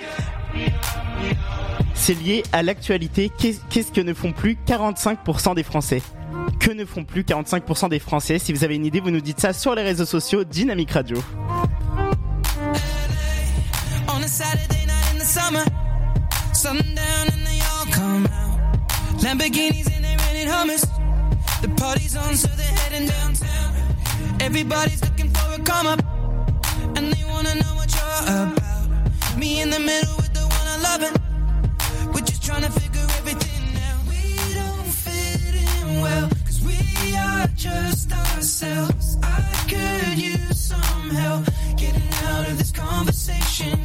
C'est lié à l'actualité. Qu'est- Qu'est-ce que ne font plus 45% des Français? Que ne font plus 45% des Français? Si vous avez une idée, vous nous dites ça sur les réseaux sociaux Dynamique Radio. Lamborghinis and hummus. The party's on, so they're heading downtown. Everybody's looking for a come up, and they wanna know what you're about. Me in the middle with the one I love it. We're just trying to figure everything out. We don't fit in well, cause we are just ourselves. I could use some help getting out of this conversation.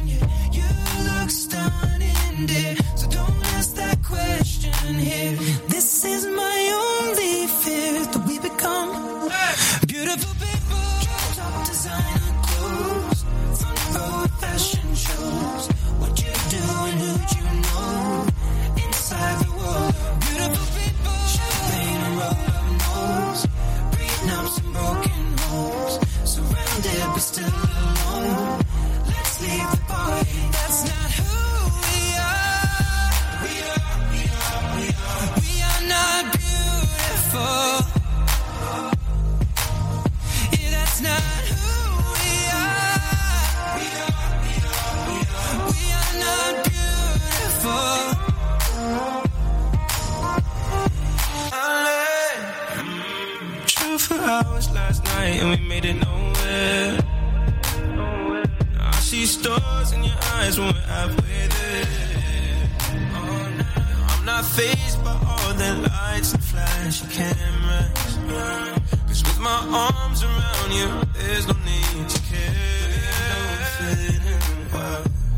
You look stunning, dear. So don't ask that question here. This is my and we made it nowhere. I see stars in your eyes when we're halfway there. Oh. I'm not phased by all the lights and flashy cameras. Cause with my arms around you, there's no need to care.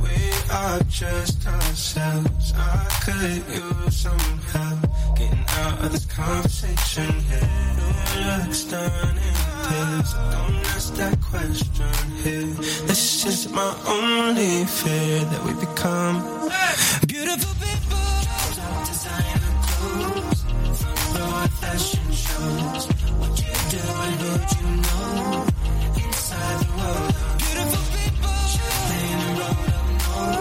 We are just ourselves. I could use some help out of this conversation here. You look stunning, dear, so don't ask that question here. This is my only fear that we become beautiful people. Top designer clothes, front row fashion shows. What you do and who you know inside the world. Beautiful people, champagne and rolled up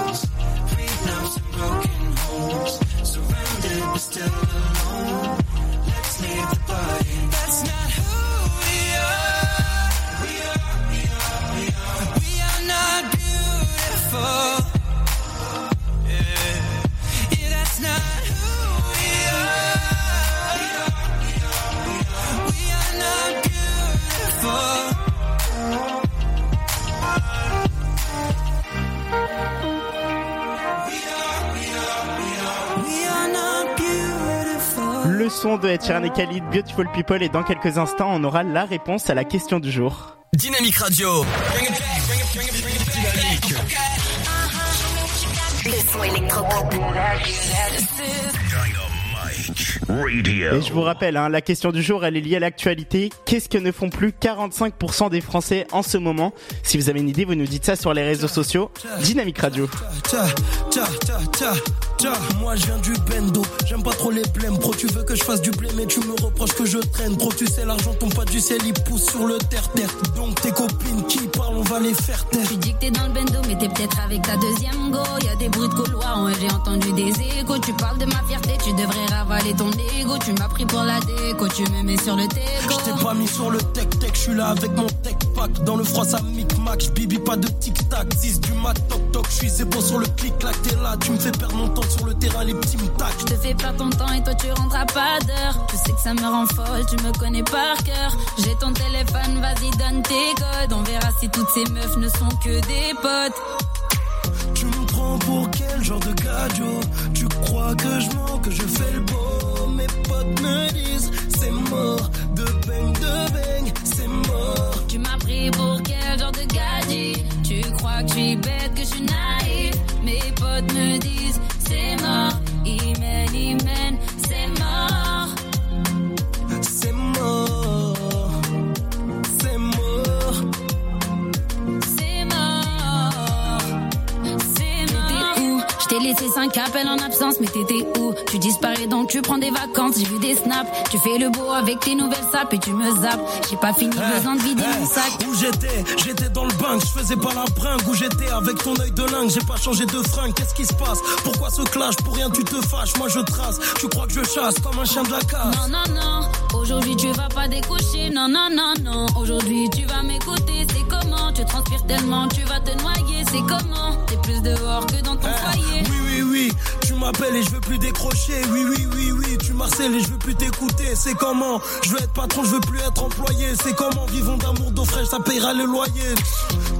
nose, prenups and broken homes. Surrounded but still alone. Son de et Khalid, Beautiful People, et dans quelques instants, on aura la réponse à la question du jour. Dynamique Radio. Le son électropop. Radio. Et je vous rappelle, hein, la question du jour, elle est liée à l'actualité. Qu'est-ce que ne font plus 45% des Français en ce moment? Si vous avez une idée, vous nous dites ça sur les réseaux sociaux. Dynamique Radio. Ta, ta, ta, moi je viens du bendo, j'aime pas trop les blèmes. Pro, tu veux que je fasse du blé, mais tu me reproches que je traîne. Pro, tu sais, l'argent tombe pas du ciel, il pousse sur le terre-terre. Donc tes copines qui parlent, on va les faire taire. Tu dis que t'es dans le bendo, mais t'es peut-être avec ta deuxième go. Y a des bruits de couloir, ouais, j'ai entendu des échos. Tu parles de ma fierté, tu devrais ravaler ton ego. Tu m'as pris pour la déco, tu me mets sur le Je déco. t'ai pas mis sur le tech-tech, je suis là avec mon tech pack. Dans le froid, ça mic-mac, j'bibi pas de tic-tac. 6 du mat, toc-toc, je suis zéro sur le clic-clac. T'es là, tu me fais perdre mon temps sur le terrain, les petits tac. Je te fais perdre ton temps et toi tu rentres à pas d'heure. Tu sais que ça me rend folle, tu me connais par cœur. J'ai ton téléphone, vas-y donne tes codes. On verra si toutes ces meufs ne sont que des potes. Tu me prends pour quel genre de gajo Tu crois que je mens, que je fais le beau? Mes potes me disent c'est mort De bang, de bang, Tu m'as pris pour quel genre de gadget Tu crois que je suis bête, que je suis naïf Mes potes me disent c'est mort. Imen, Imen, c'est mort. C'est mort Je t'ai laissé 5 appels en absence Mais t'étais où? Tu disparais donc tu prends des vacances. J'ai vu des snaps. Tu fais le beau avec tes nouvelles sapes Et tu me zappes. J'ai pas fini besoin de vider Hey, mon sac. Où j'étais? J'étais dans le bain, je faisais pas la bringue Où j'étais? Avec ton œil de lingue J'ai pas changé de fringue, qu'est-ce qui se passe? Pourquoi ce clash? Pour rien tu te fâches, moi je trace. Tu crois que je chasse comme un chien de la casse? Non, non, non, aujourd'hui tu vas pas décocher. Non, non, non, non, aujourd'hui tu vas m'écouter. C'est comment? Tu transpires tellement, tu vas te noyer. C'est comment? T'es plus dehors que dans ton foyer. Oui, tu m'appelles et je veux plus décrocher. Oui, oui, oui, oui, tu marcelles et je veux plus t'écouter. C'est comment Je veux être patron, je veux plus être employé. C'est comment Vivons d'amour, d'eau fraîche, ça payera le loyer.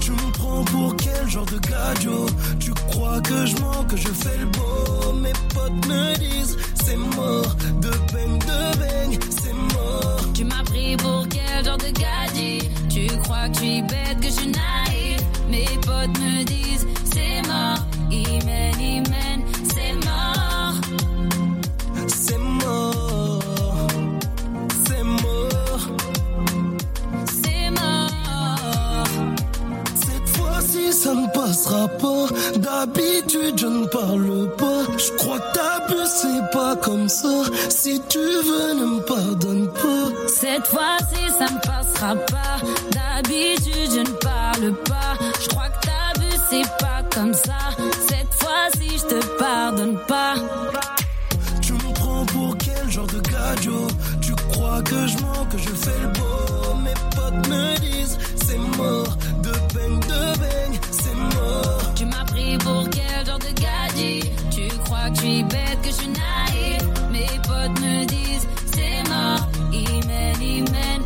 Tu me prends pour quel genre de gajo Tu crois que je mens, que je fais le beau? Mes potes me disent c'est mort. De bang, de bang, c'est mort. Tu m'as pris pour quel genre de gadget Tu crois que je suis bête, que je suis naïf? Mes potes me disent. Imen, Imen, c'est mort. C'est mort. C'est mort. C'est mort. Cette fois-ci, ça ne passera pas. D'habitude, je ne parle pas. Je crois que t'abuses, c'est pas comme ça. Si tu veux, ne me pardonne pas. Cette fois-ci, ça ne passera pas. D'habitude, je ne parle pas. Je crois que t'as c'est pas comme ça. Cette fois-ci, je te pardonne pas. Tu me prends pour quel genre de gajo Tu crois que je mens, que je fais le beau? Mes potes me disent c'est mort. De bang, de bang, c'est mort. Tu m'as pris pour quel genre de gadget Tu crois que je suis bête, que je suis naïf. Mes potes me disent c'est mort. Imen, Imen,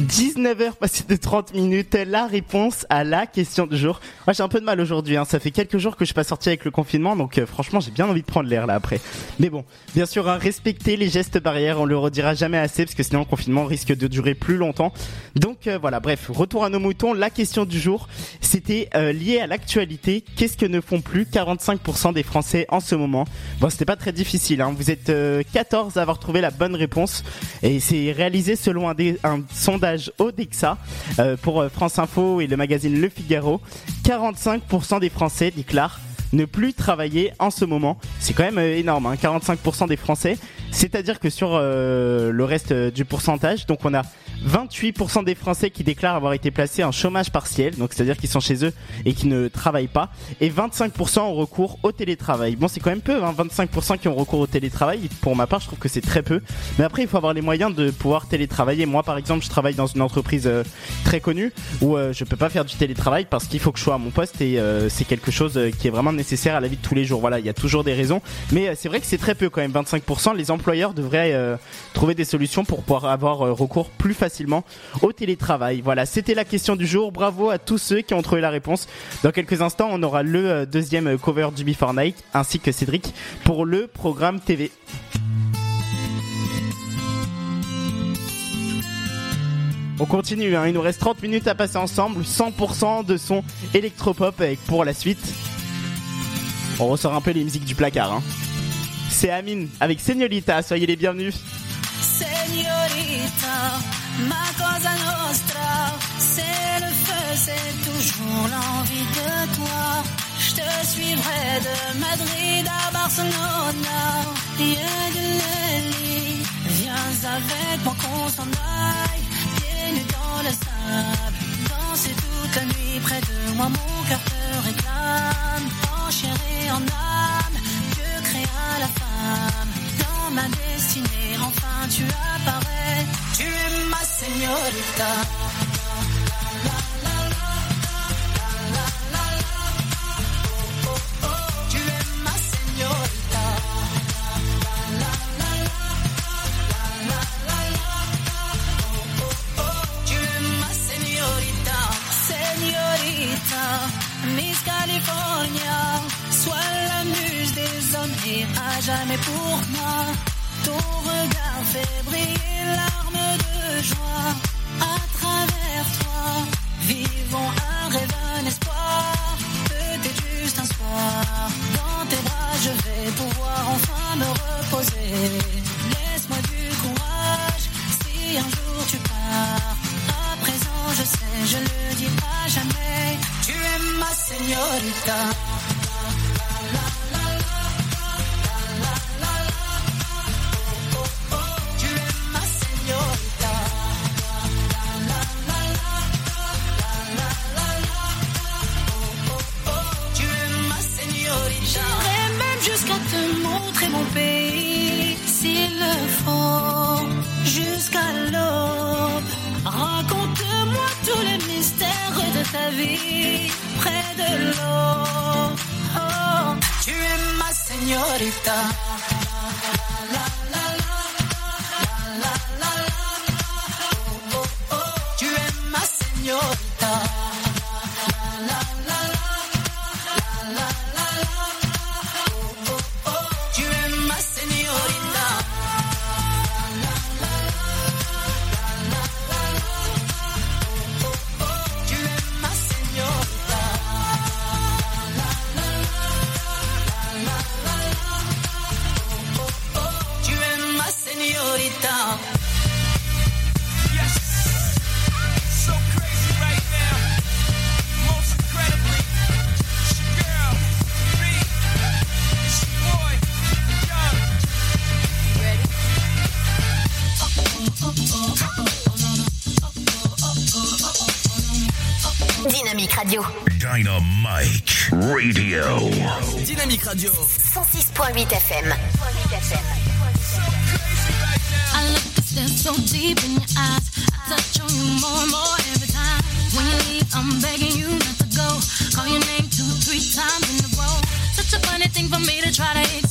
19h passées de 30 minutes, la réponse à la question du jour. Moi j'ai un peu de mal aujourd'hui, hein. ça fait quelques jours que je suis pas sorti avec le confinement, donc euh, franchement j'ai bien envie de prendre l'air là après. Mais bon, bien sûr, hein, respecter les gestes barrières, on le redira jamais assez, parce que sinon le confinement risque de durer plus longtemps. Donc euh, voilà, bref, retour à nos moutons, la question du jour, c'était euh, lié à l'actualité, qu'est-ce que ne font plus 45% des Français en ce moment? Bon, c'était pas très difficile, hein. vous êtes euh, 14 à avoir trouvé la bonne réponse, et c'est réalisé selon un sondage Odexa euh, pour euh, France Info et le magazine Le Figaro. 45% des Français déclarent ne plus travailler en ce moment. C'est quand même euh, énorme, hein, 45% des Français. C'est-à-dire que sur le reste du pourcentage, donc on a 28% des Français qui déclarent avoir été placés en chômage partiel, donc c'est-à-dire qu'ils sont chez eux et qui ne travaillent pas, et 25% ont recours au télétravail. Bon, c'est quand même peu, hein, 25% qui ont recours au télétravail. Pour ma part, je trouve que c'est très peu. Mais après, il faut avoir les moyens de pouvoir télétravailler. Moi, par exemple, je travaille dans une entreprise euh, très connue où euh, je peux pas faire du télétravail parce qu'il faut que je sois à mon poste et euh, c'est quelque chose euh, qui est vraiment nécessaire à la vie de tous les jours. Voilà, il y a toujours des raisons, mais c'est vrai que c'est très peu quand même. 25%. Les employeurs devraient trouver des solutions pour pouvoir avoir recours plus facilement facilement au télétravail. Voilà, c'était la question du jour. Bravo à tous ceux qui ont trouvé la réponse. Dans quelques instants, on aura le euh, deuxième euh, cover du Before Night ainsi que Cédric pour le programme TV. On continue, hein. il nous reste 30 minutes à passer ensemble, 100% de son électropop avec pour la suite. On ressort un peu les musiques du placard. Hein. C'est Amine avec Señorita, soyez les bienvenus signorita, ma cosa nostra, c'est le feu, c'est toujours l'envie de toi. Je te suivrai de Madrid à Barcelona, rien de l'Eli. Viens avec moi qu'on s'en aille, pieds dans le sable. Danser toute la nuit près de moi, mon cœur te réclame. En chair et en âme, Dieu créa la femme ma destinée, enfin tu apparais, tu es ma señorita. Tu es ma. Tu es ma señorita. Miss California, sois la muse des hommes et à jamais pour moi. Ton regard fait briller larmes de joie à travers toi. Vivons un rêve, un espoir, peut-être juste un soir. Dans tes bras, je vais pouvoir enfin me reposer. Laisse-moi du courage si un jour tu pars. À présent, je sais, je ne le dis pas jamais. más señorita. ta vie près de l'eau. Oh, tu es ma señorita. Dynamique Radio. Dynamique Radio. Dynamique Radio. 106.8 FM. I look so deep in your eyes. I touch on you more and more every time. When you leave, I'm begging you not to go. Call your name two, three times in a row. Such a funny thing for me to try to explain.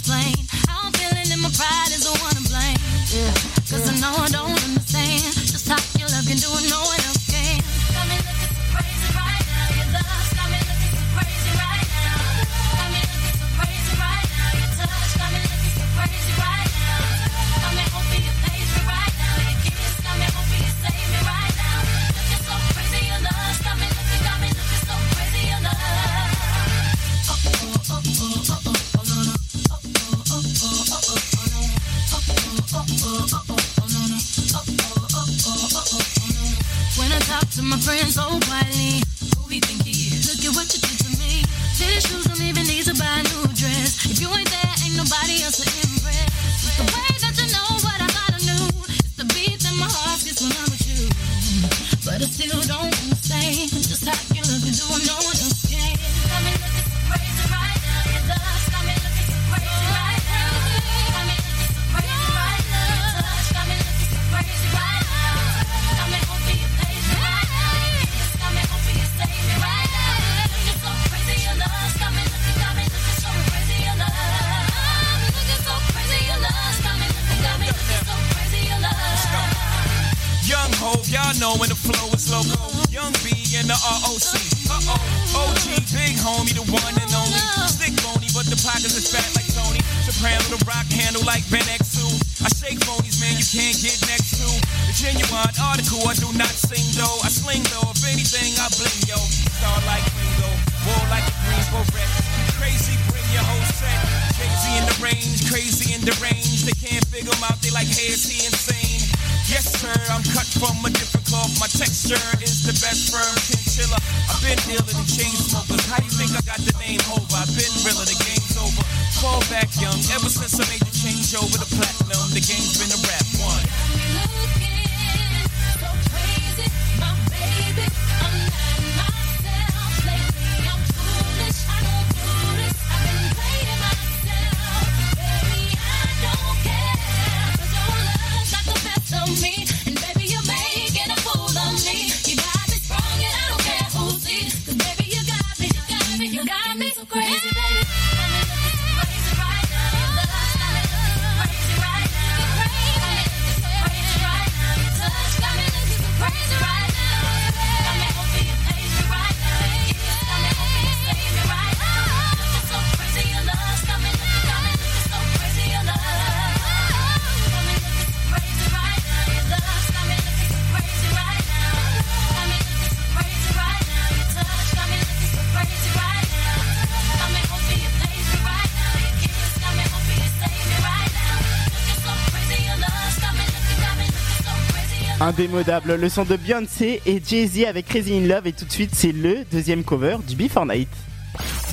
Indémodable, le son de Beyoncé et Jay-Z avec Crazy in Love et tout de suite c'est le deuxième cover du Before Night.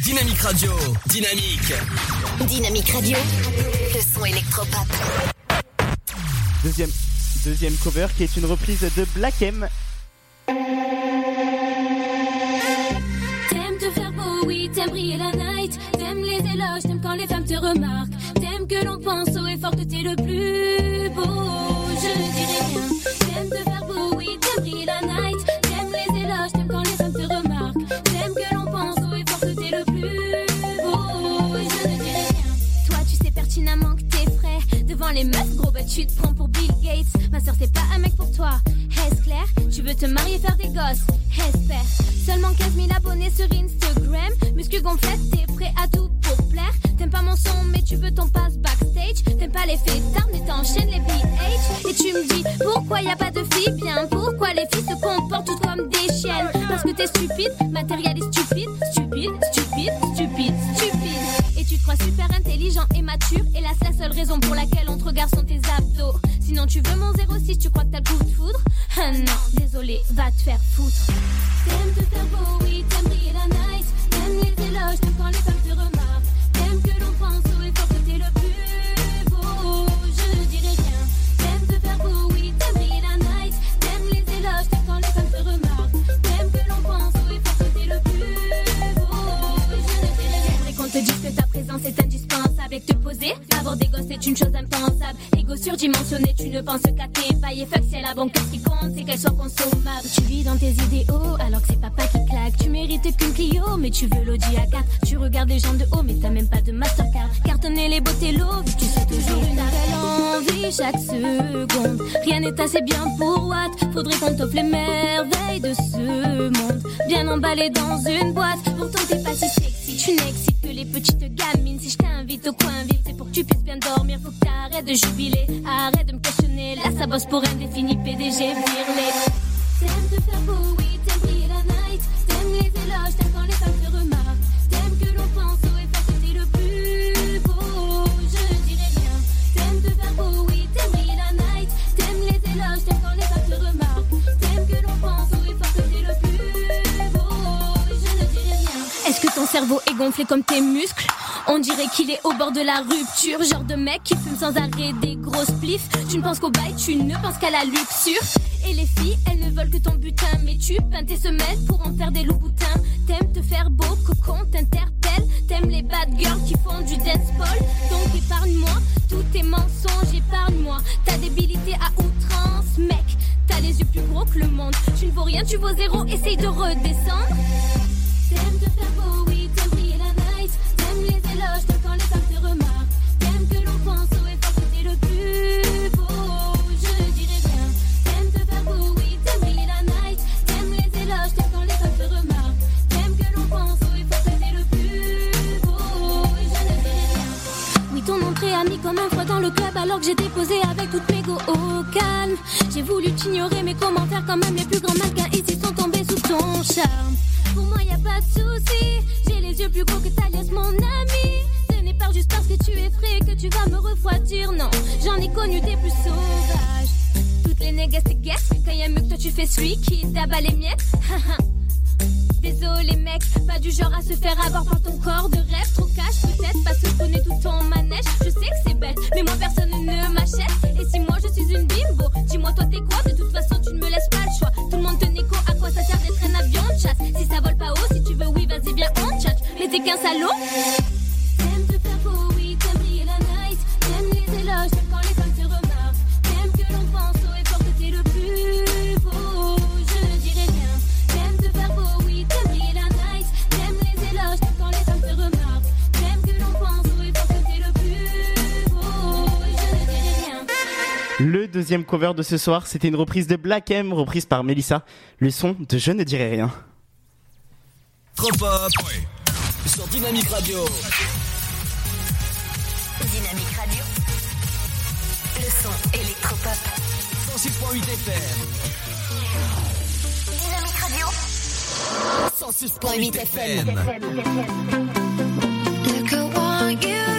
Dynamique Radio, dynamique. Dynamique Radio, le son électropop. Deuxième, deuxième cover qui est une reprise de Black M. veux te marier, faire des gosses Espère. Seulement 15 000 abonnés sur Instagram. Muscu gonflette, t'es prêt à tout pour plaire. T'aimes pas mon son, mais tu veux ton passe backstage. T'aimes pas les fêtards, mais t'enchaînes les BH. Et tu me dis, pourquoi y a pas de filles bien? Pourquoi les filles se comportent toutes comme des chiennes? Parce que t'es stupide, matérialiste stupide, stupide, stupide, stupide, stupide. Et tu te crois super intelligent et mature. Et là, c'est la seule raison pour laquelle on te regarde sont tes abdos. Sinon, tu veux mon 06, tu crois que t'as le coup de foudre Ah non, désolé, va te faire foutre. T'aimes te faire beau, oui, t'aimes briller la night. T'aimes les éloges, t'aimes quand les femmes te remarquent. T'aimes que l'on pense haut et fort que t'es le plus beau. Je ne dirai rien. T'aimes te faire beau, oui, t'aimes briller la night. T'aimes les éloges, t'aimes quand les femmes te remarquent. T'aimes que l'on pense haut et fort que t'es le plus beau. Je ne dirai rien. Et qu'on te dise que ta présence est indispensable et que te poser, avoir des gosses est une chose impensable. Surdimensionné, tu ne penses qu'à tes failles et fuck, c'est la banque ce qui compte, c'est qu'elle soit consommable. Tu vis dans tes idéaux alors que c'est papa qui claque. Tu mérites qu'une Clio, mais tu veux l'Audi A4. Tu regardes les gens de haut, mais t'as même pas de Mastercard. Cartonner les beautés que tu sais toujours une belle envie chaque seconde. Rien n'est assez bien pour Watt. Faudrait qu'on t'offre les merveilles de ce monde. Bien emballé dans une boîte. Pourtant t'es pas si tu n'excites que les petites gamines. Si je t'invite au coin vite, c'est pour que tu puisses bien dormir. Faut que t'arrêtes de jubiler, arrête de me questionner. Là ça bosse pour indéfini, PDG virlé. T'aimes te faire beau, oui, t'aimes la night. T'aimes les éloges, t'aimes quand les femmes te remarquent. Ton cerveau est gonflé comme tes muscles On dirait qu'il est au bord de la rupture. Genre de mec qui fume sans arrêt des grosses spliffs. Tu ne penses qu'au bail, tu ne penses qu'à la luxure. Et les filles, elles ne veulent que ton butin. Mais tu peins tes semelles pour en faire des loups boutins. T'aimes te faire beau, cocon, t'interpelle. T'aimes les bad girls qui font du danceball. Donc épargne-moi tous tes mensonges, épargne-moi ta débilité à outrance, mec. T'as les yeux plus gros que le monde. Tu ne vaux rien, tu vaux zéro. Essaye de redescendre. T'aimes te faire beau, oui, t'aimes briller la night. T'aimes les éloges, quand les comme un froid dans le club alors que j'étais posée avec toutes mes go au calme. J'ai voulu t'ignorer, mais comment faire quand même les plus grands mannequins ici sont tombés sous ton charme. Pour moi y a pas de souci, j'ai les yeux plus gros que ta liesse, mon ami. Ce n'est pas juste parce que tu es frais que tu vas me refroidir, non. J'en ai connu des plus sauvages. Toutes les négas te guessent, quand y a mieux que toi tu fais celui qui tabac les miettes. Désolé mec, pas du genre à se faire avoir par ton corps de rêve. Trop cash peut-être parce que je tout ton manège. Je sais que c'est bête, mais moi personne ne m'achète. Et si moi je suis une bimbo, dis-moi toi t'es quoi? De toute façon tu ne me laisses pas le choix. Tout le monde te négo, à quoi ça sert d'être un avion de chasse? Si ça vole pas haut, si tu veux oui vas-y viens on chat Mais t'es qu'un salaud? Le deuxième cover de ce soir, c'était une reprise de Black M, reprise par Melissa. Le son de Je ne dirai rien. Trop pop oui. sur Dynamique Radio. Dynamique Radio. Le son électropop. 106.8 FM. Dynamique Radio. 106.8 FM. FM. Look you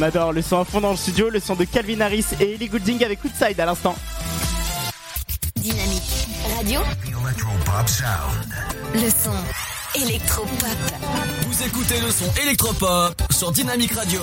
On adore le son à fond dans le studio, le son de Calvin Harris et Ellie Goulding avec Outside à l'instant. Dynamique Radio. Le son électropop. Vous écoutez le son électropop sur Dynamique Radio.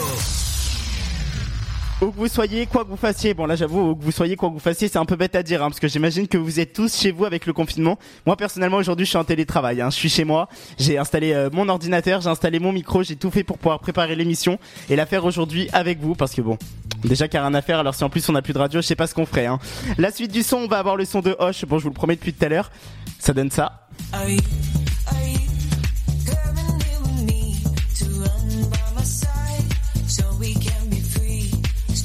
Où que vous soyez, quoi que vous fassiez, bon là j'avoue, où que vous soyez, quoi que vous fassiez, c'est un peu bête à dire, hein, parce que j'imagine que vous êtes tous chez vous avec le confinement. Moi personnellement aujourd'hui je suis en télétravail, hein, je suis chez moi, j'ai installé euh, mon ordinateur, j'ai installé mon micro, j'ai tout fait pour pouvoir préparer l'émission et la faire aujourd'hui avec vous, parce que bon, déjà qu'il n'y a rien à faire, alors si en plus on n'a plus de radio, je sais pas ce qu'on ferait. Hein. La suite du son, on va avoir le son de Hoche, bon je vous le promets depuis tout à l'heure, ça donne ça. You,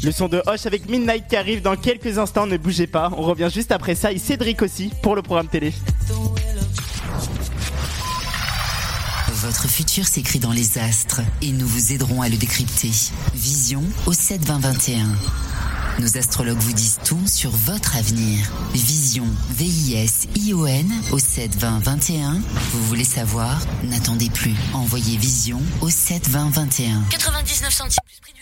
Le son de Hoche avec Midnight qui arrive dans quelques instants, ne bougez pas, on revient juste après ça et Cédric aussi pour le programme télé. Votre futur s'écrit dans les astres et nous vous aiderons à le décrypter. Vision au 7 20 21. Nos astrologues vous disent tout sur votre avenir. Vision, V-I-S-I-O-N au 7 20 21. Vous voulez savoir? N'attendez plus. Envoyez Vision au 7 20 21. 99 centimes plus prix du.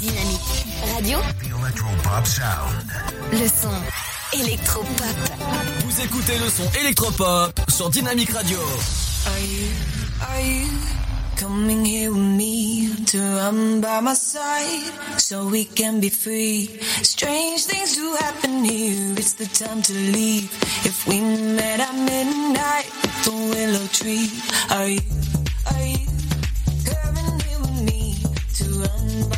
Dynamique radio, Electropop sound. le son électropop. Vous écoutez le son électropop sur Dynamic Radio. Are you, are you coming here with me to run by my side so we can be free? Strange things do happen here, it's the time to leave. If we met at midnight the willow tree, are you, are you coming here with me to run by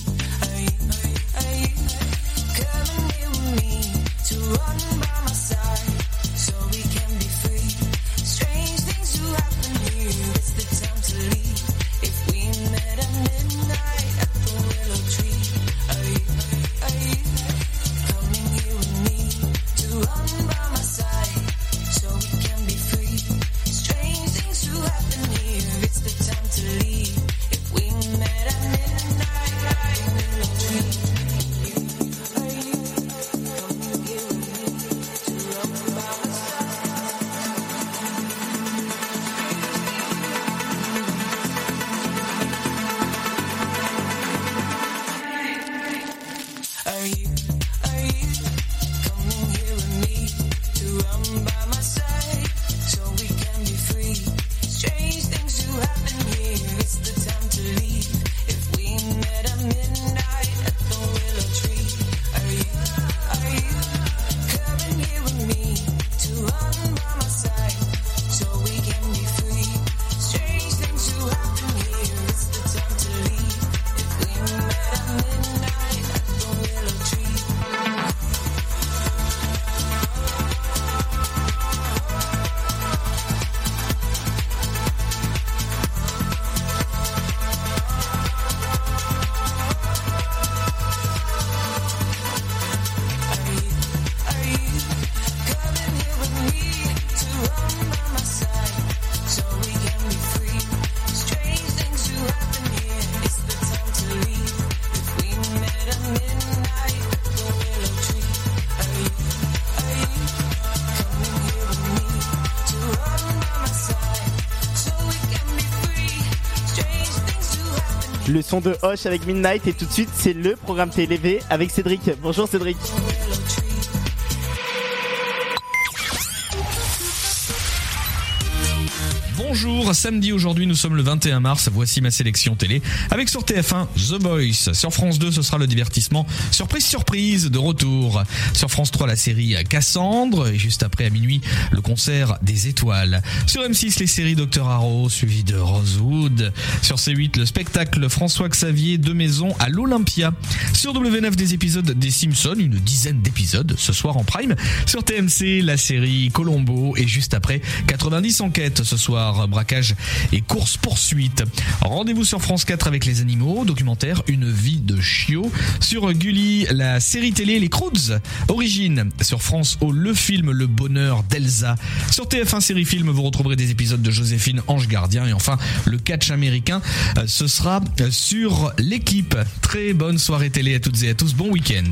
le son de Hoche avec Midnight et tout de suite c'est le programme télé avec Cédric. Bonjour Cédric. Samedi aujourd'hui, nous sommes le 21 mars, voici ma sélection télé. Avec sur TF1, The Boys. Sur France 2, ce sera le divertissement Surprise Surprise de retour. Sur France 3, la série Cassandre. Et juste après, à minuit, le concert des étoiles. Sur M6, les séries Dr. Harrow, suivi de Rosewood. Sur C8, le spectacle François Xavier de Maison à l'Olympia. Sur W9, des épisodes des Simpsons, une dizaine d'épisodes ce soir en prime. Sur TMC, la série Colombo. Et juste après, 90 enquêtes ce soir braquage et course poursuite. Rendez-vous sur France 4 avec les animaux, documentaire Une vie de chiot. Sur Gulli, la série télé Les Croods, Origine. Sur France O, le film Le bonheur d'Elsa. Sur TF1 série film, vous retrouverez des épisodes de Joséphine Ange Gardien et enfin le catch américain. euh, Ce sera sur l'équipe. Très bonne soirée télé à toutes et à tous. Bon week-end.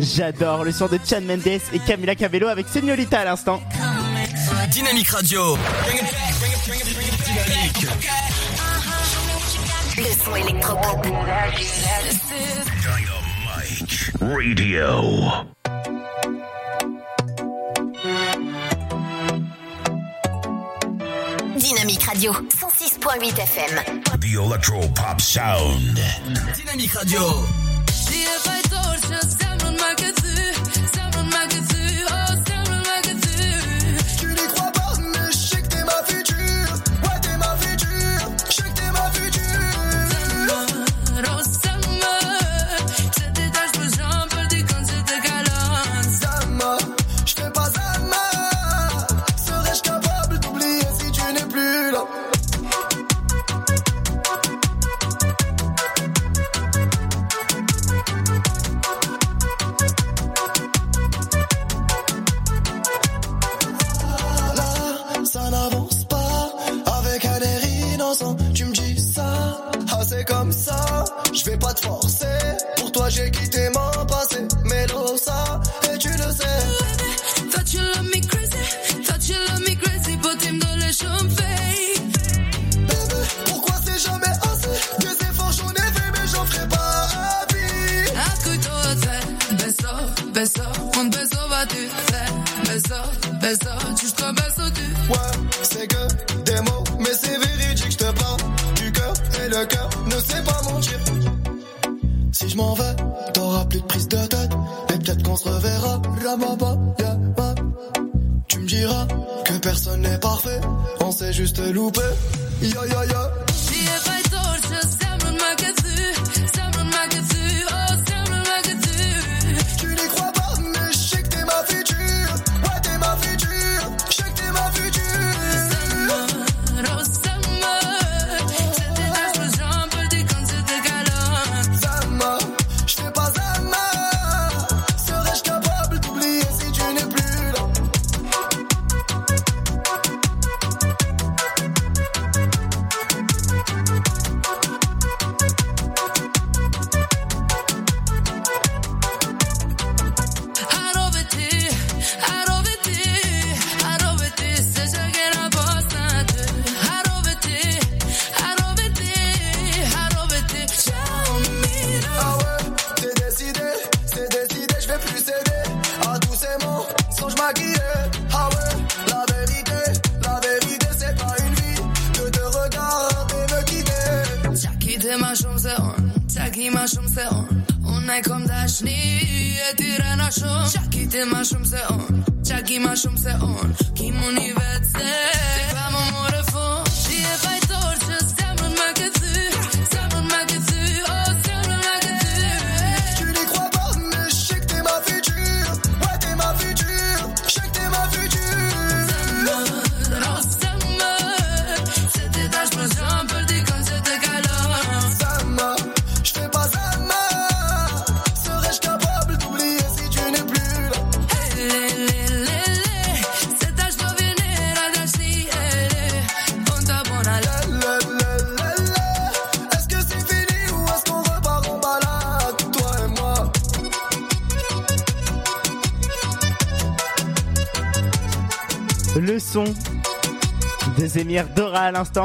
J'adore le son de Chan Mendes et Camila Cabello avec Señorita à l'instant. Dynamique Radio. Le son électropop. Dynamique Radio. Dynamique Radio 106.8 FM. The Electro Pop Sound. Dynamique Radio. 那个字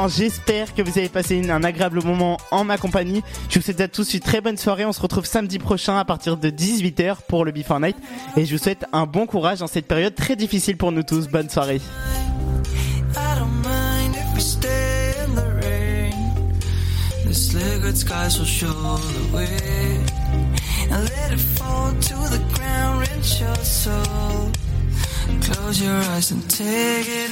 J'espère que vous avez passé un agréable moment en ma compagnie. Je vous souhaite à tous une très bonne soirée. On se retrouve samedi prochain à partir de 18h pour le Before Night. Et je vous souhaite un bon courage dans cette période très difficile pour nous tous. Bonne soirée. Close your eyes and take it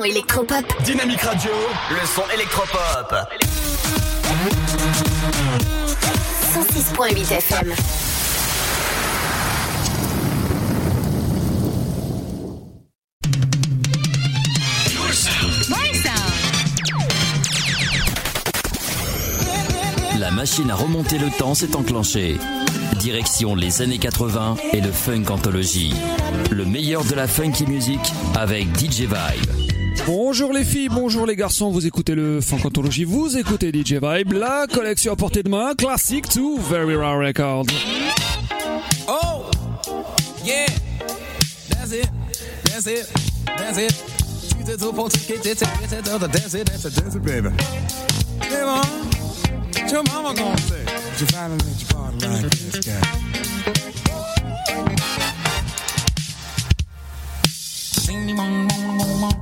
son électropop. Dynamique Radio, le son électropop. 106.8 FM. La machine à remonter le temps s'est enclenchée. Direction les années 80 et le funk anthologie. Le meilleur de la funky music avec DJ Vibe. Bonjour les filles, bonjour les garçons, vous écoutez le Funkantologie, vous écoutez DJ Vibe, la collection à portée de main, classique to Very Rare Records. Oh, yeah, that's it, that's it, that's it. That's it, that's it, baby.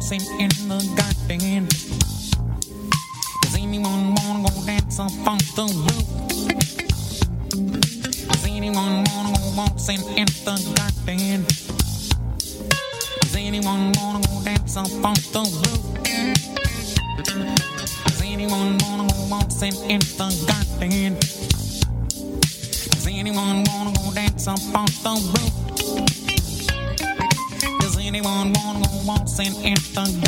dancing in the garden. Does anyone wanna go dance up on the roof? Does anyone wanna go waltzing in the garden? Does anyone wanna go dance up on the roof? Does anyone wanna go dancing in the garden? Does anyone wanna go dance up on the roof? Does anyone wanna go dancing in tango.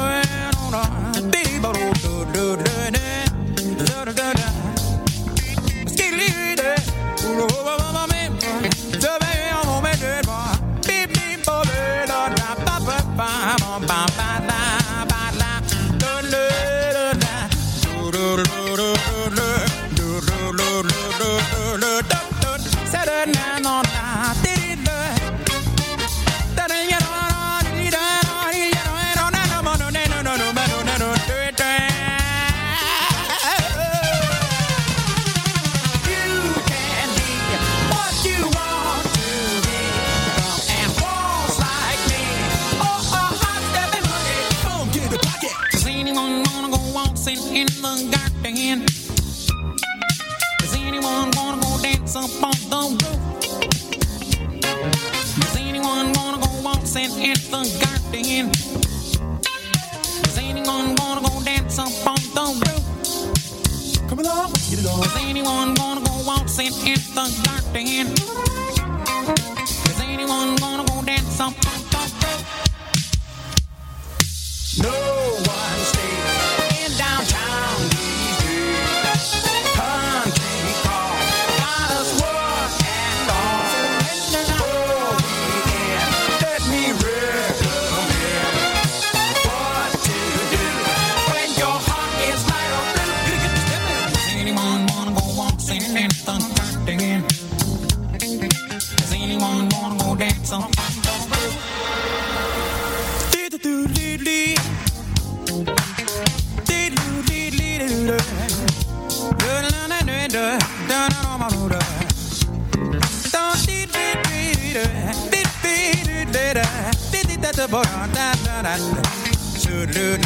Is anyone gonna go waltzing in the dark? do do do.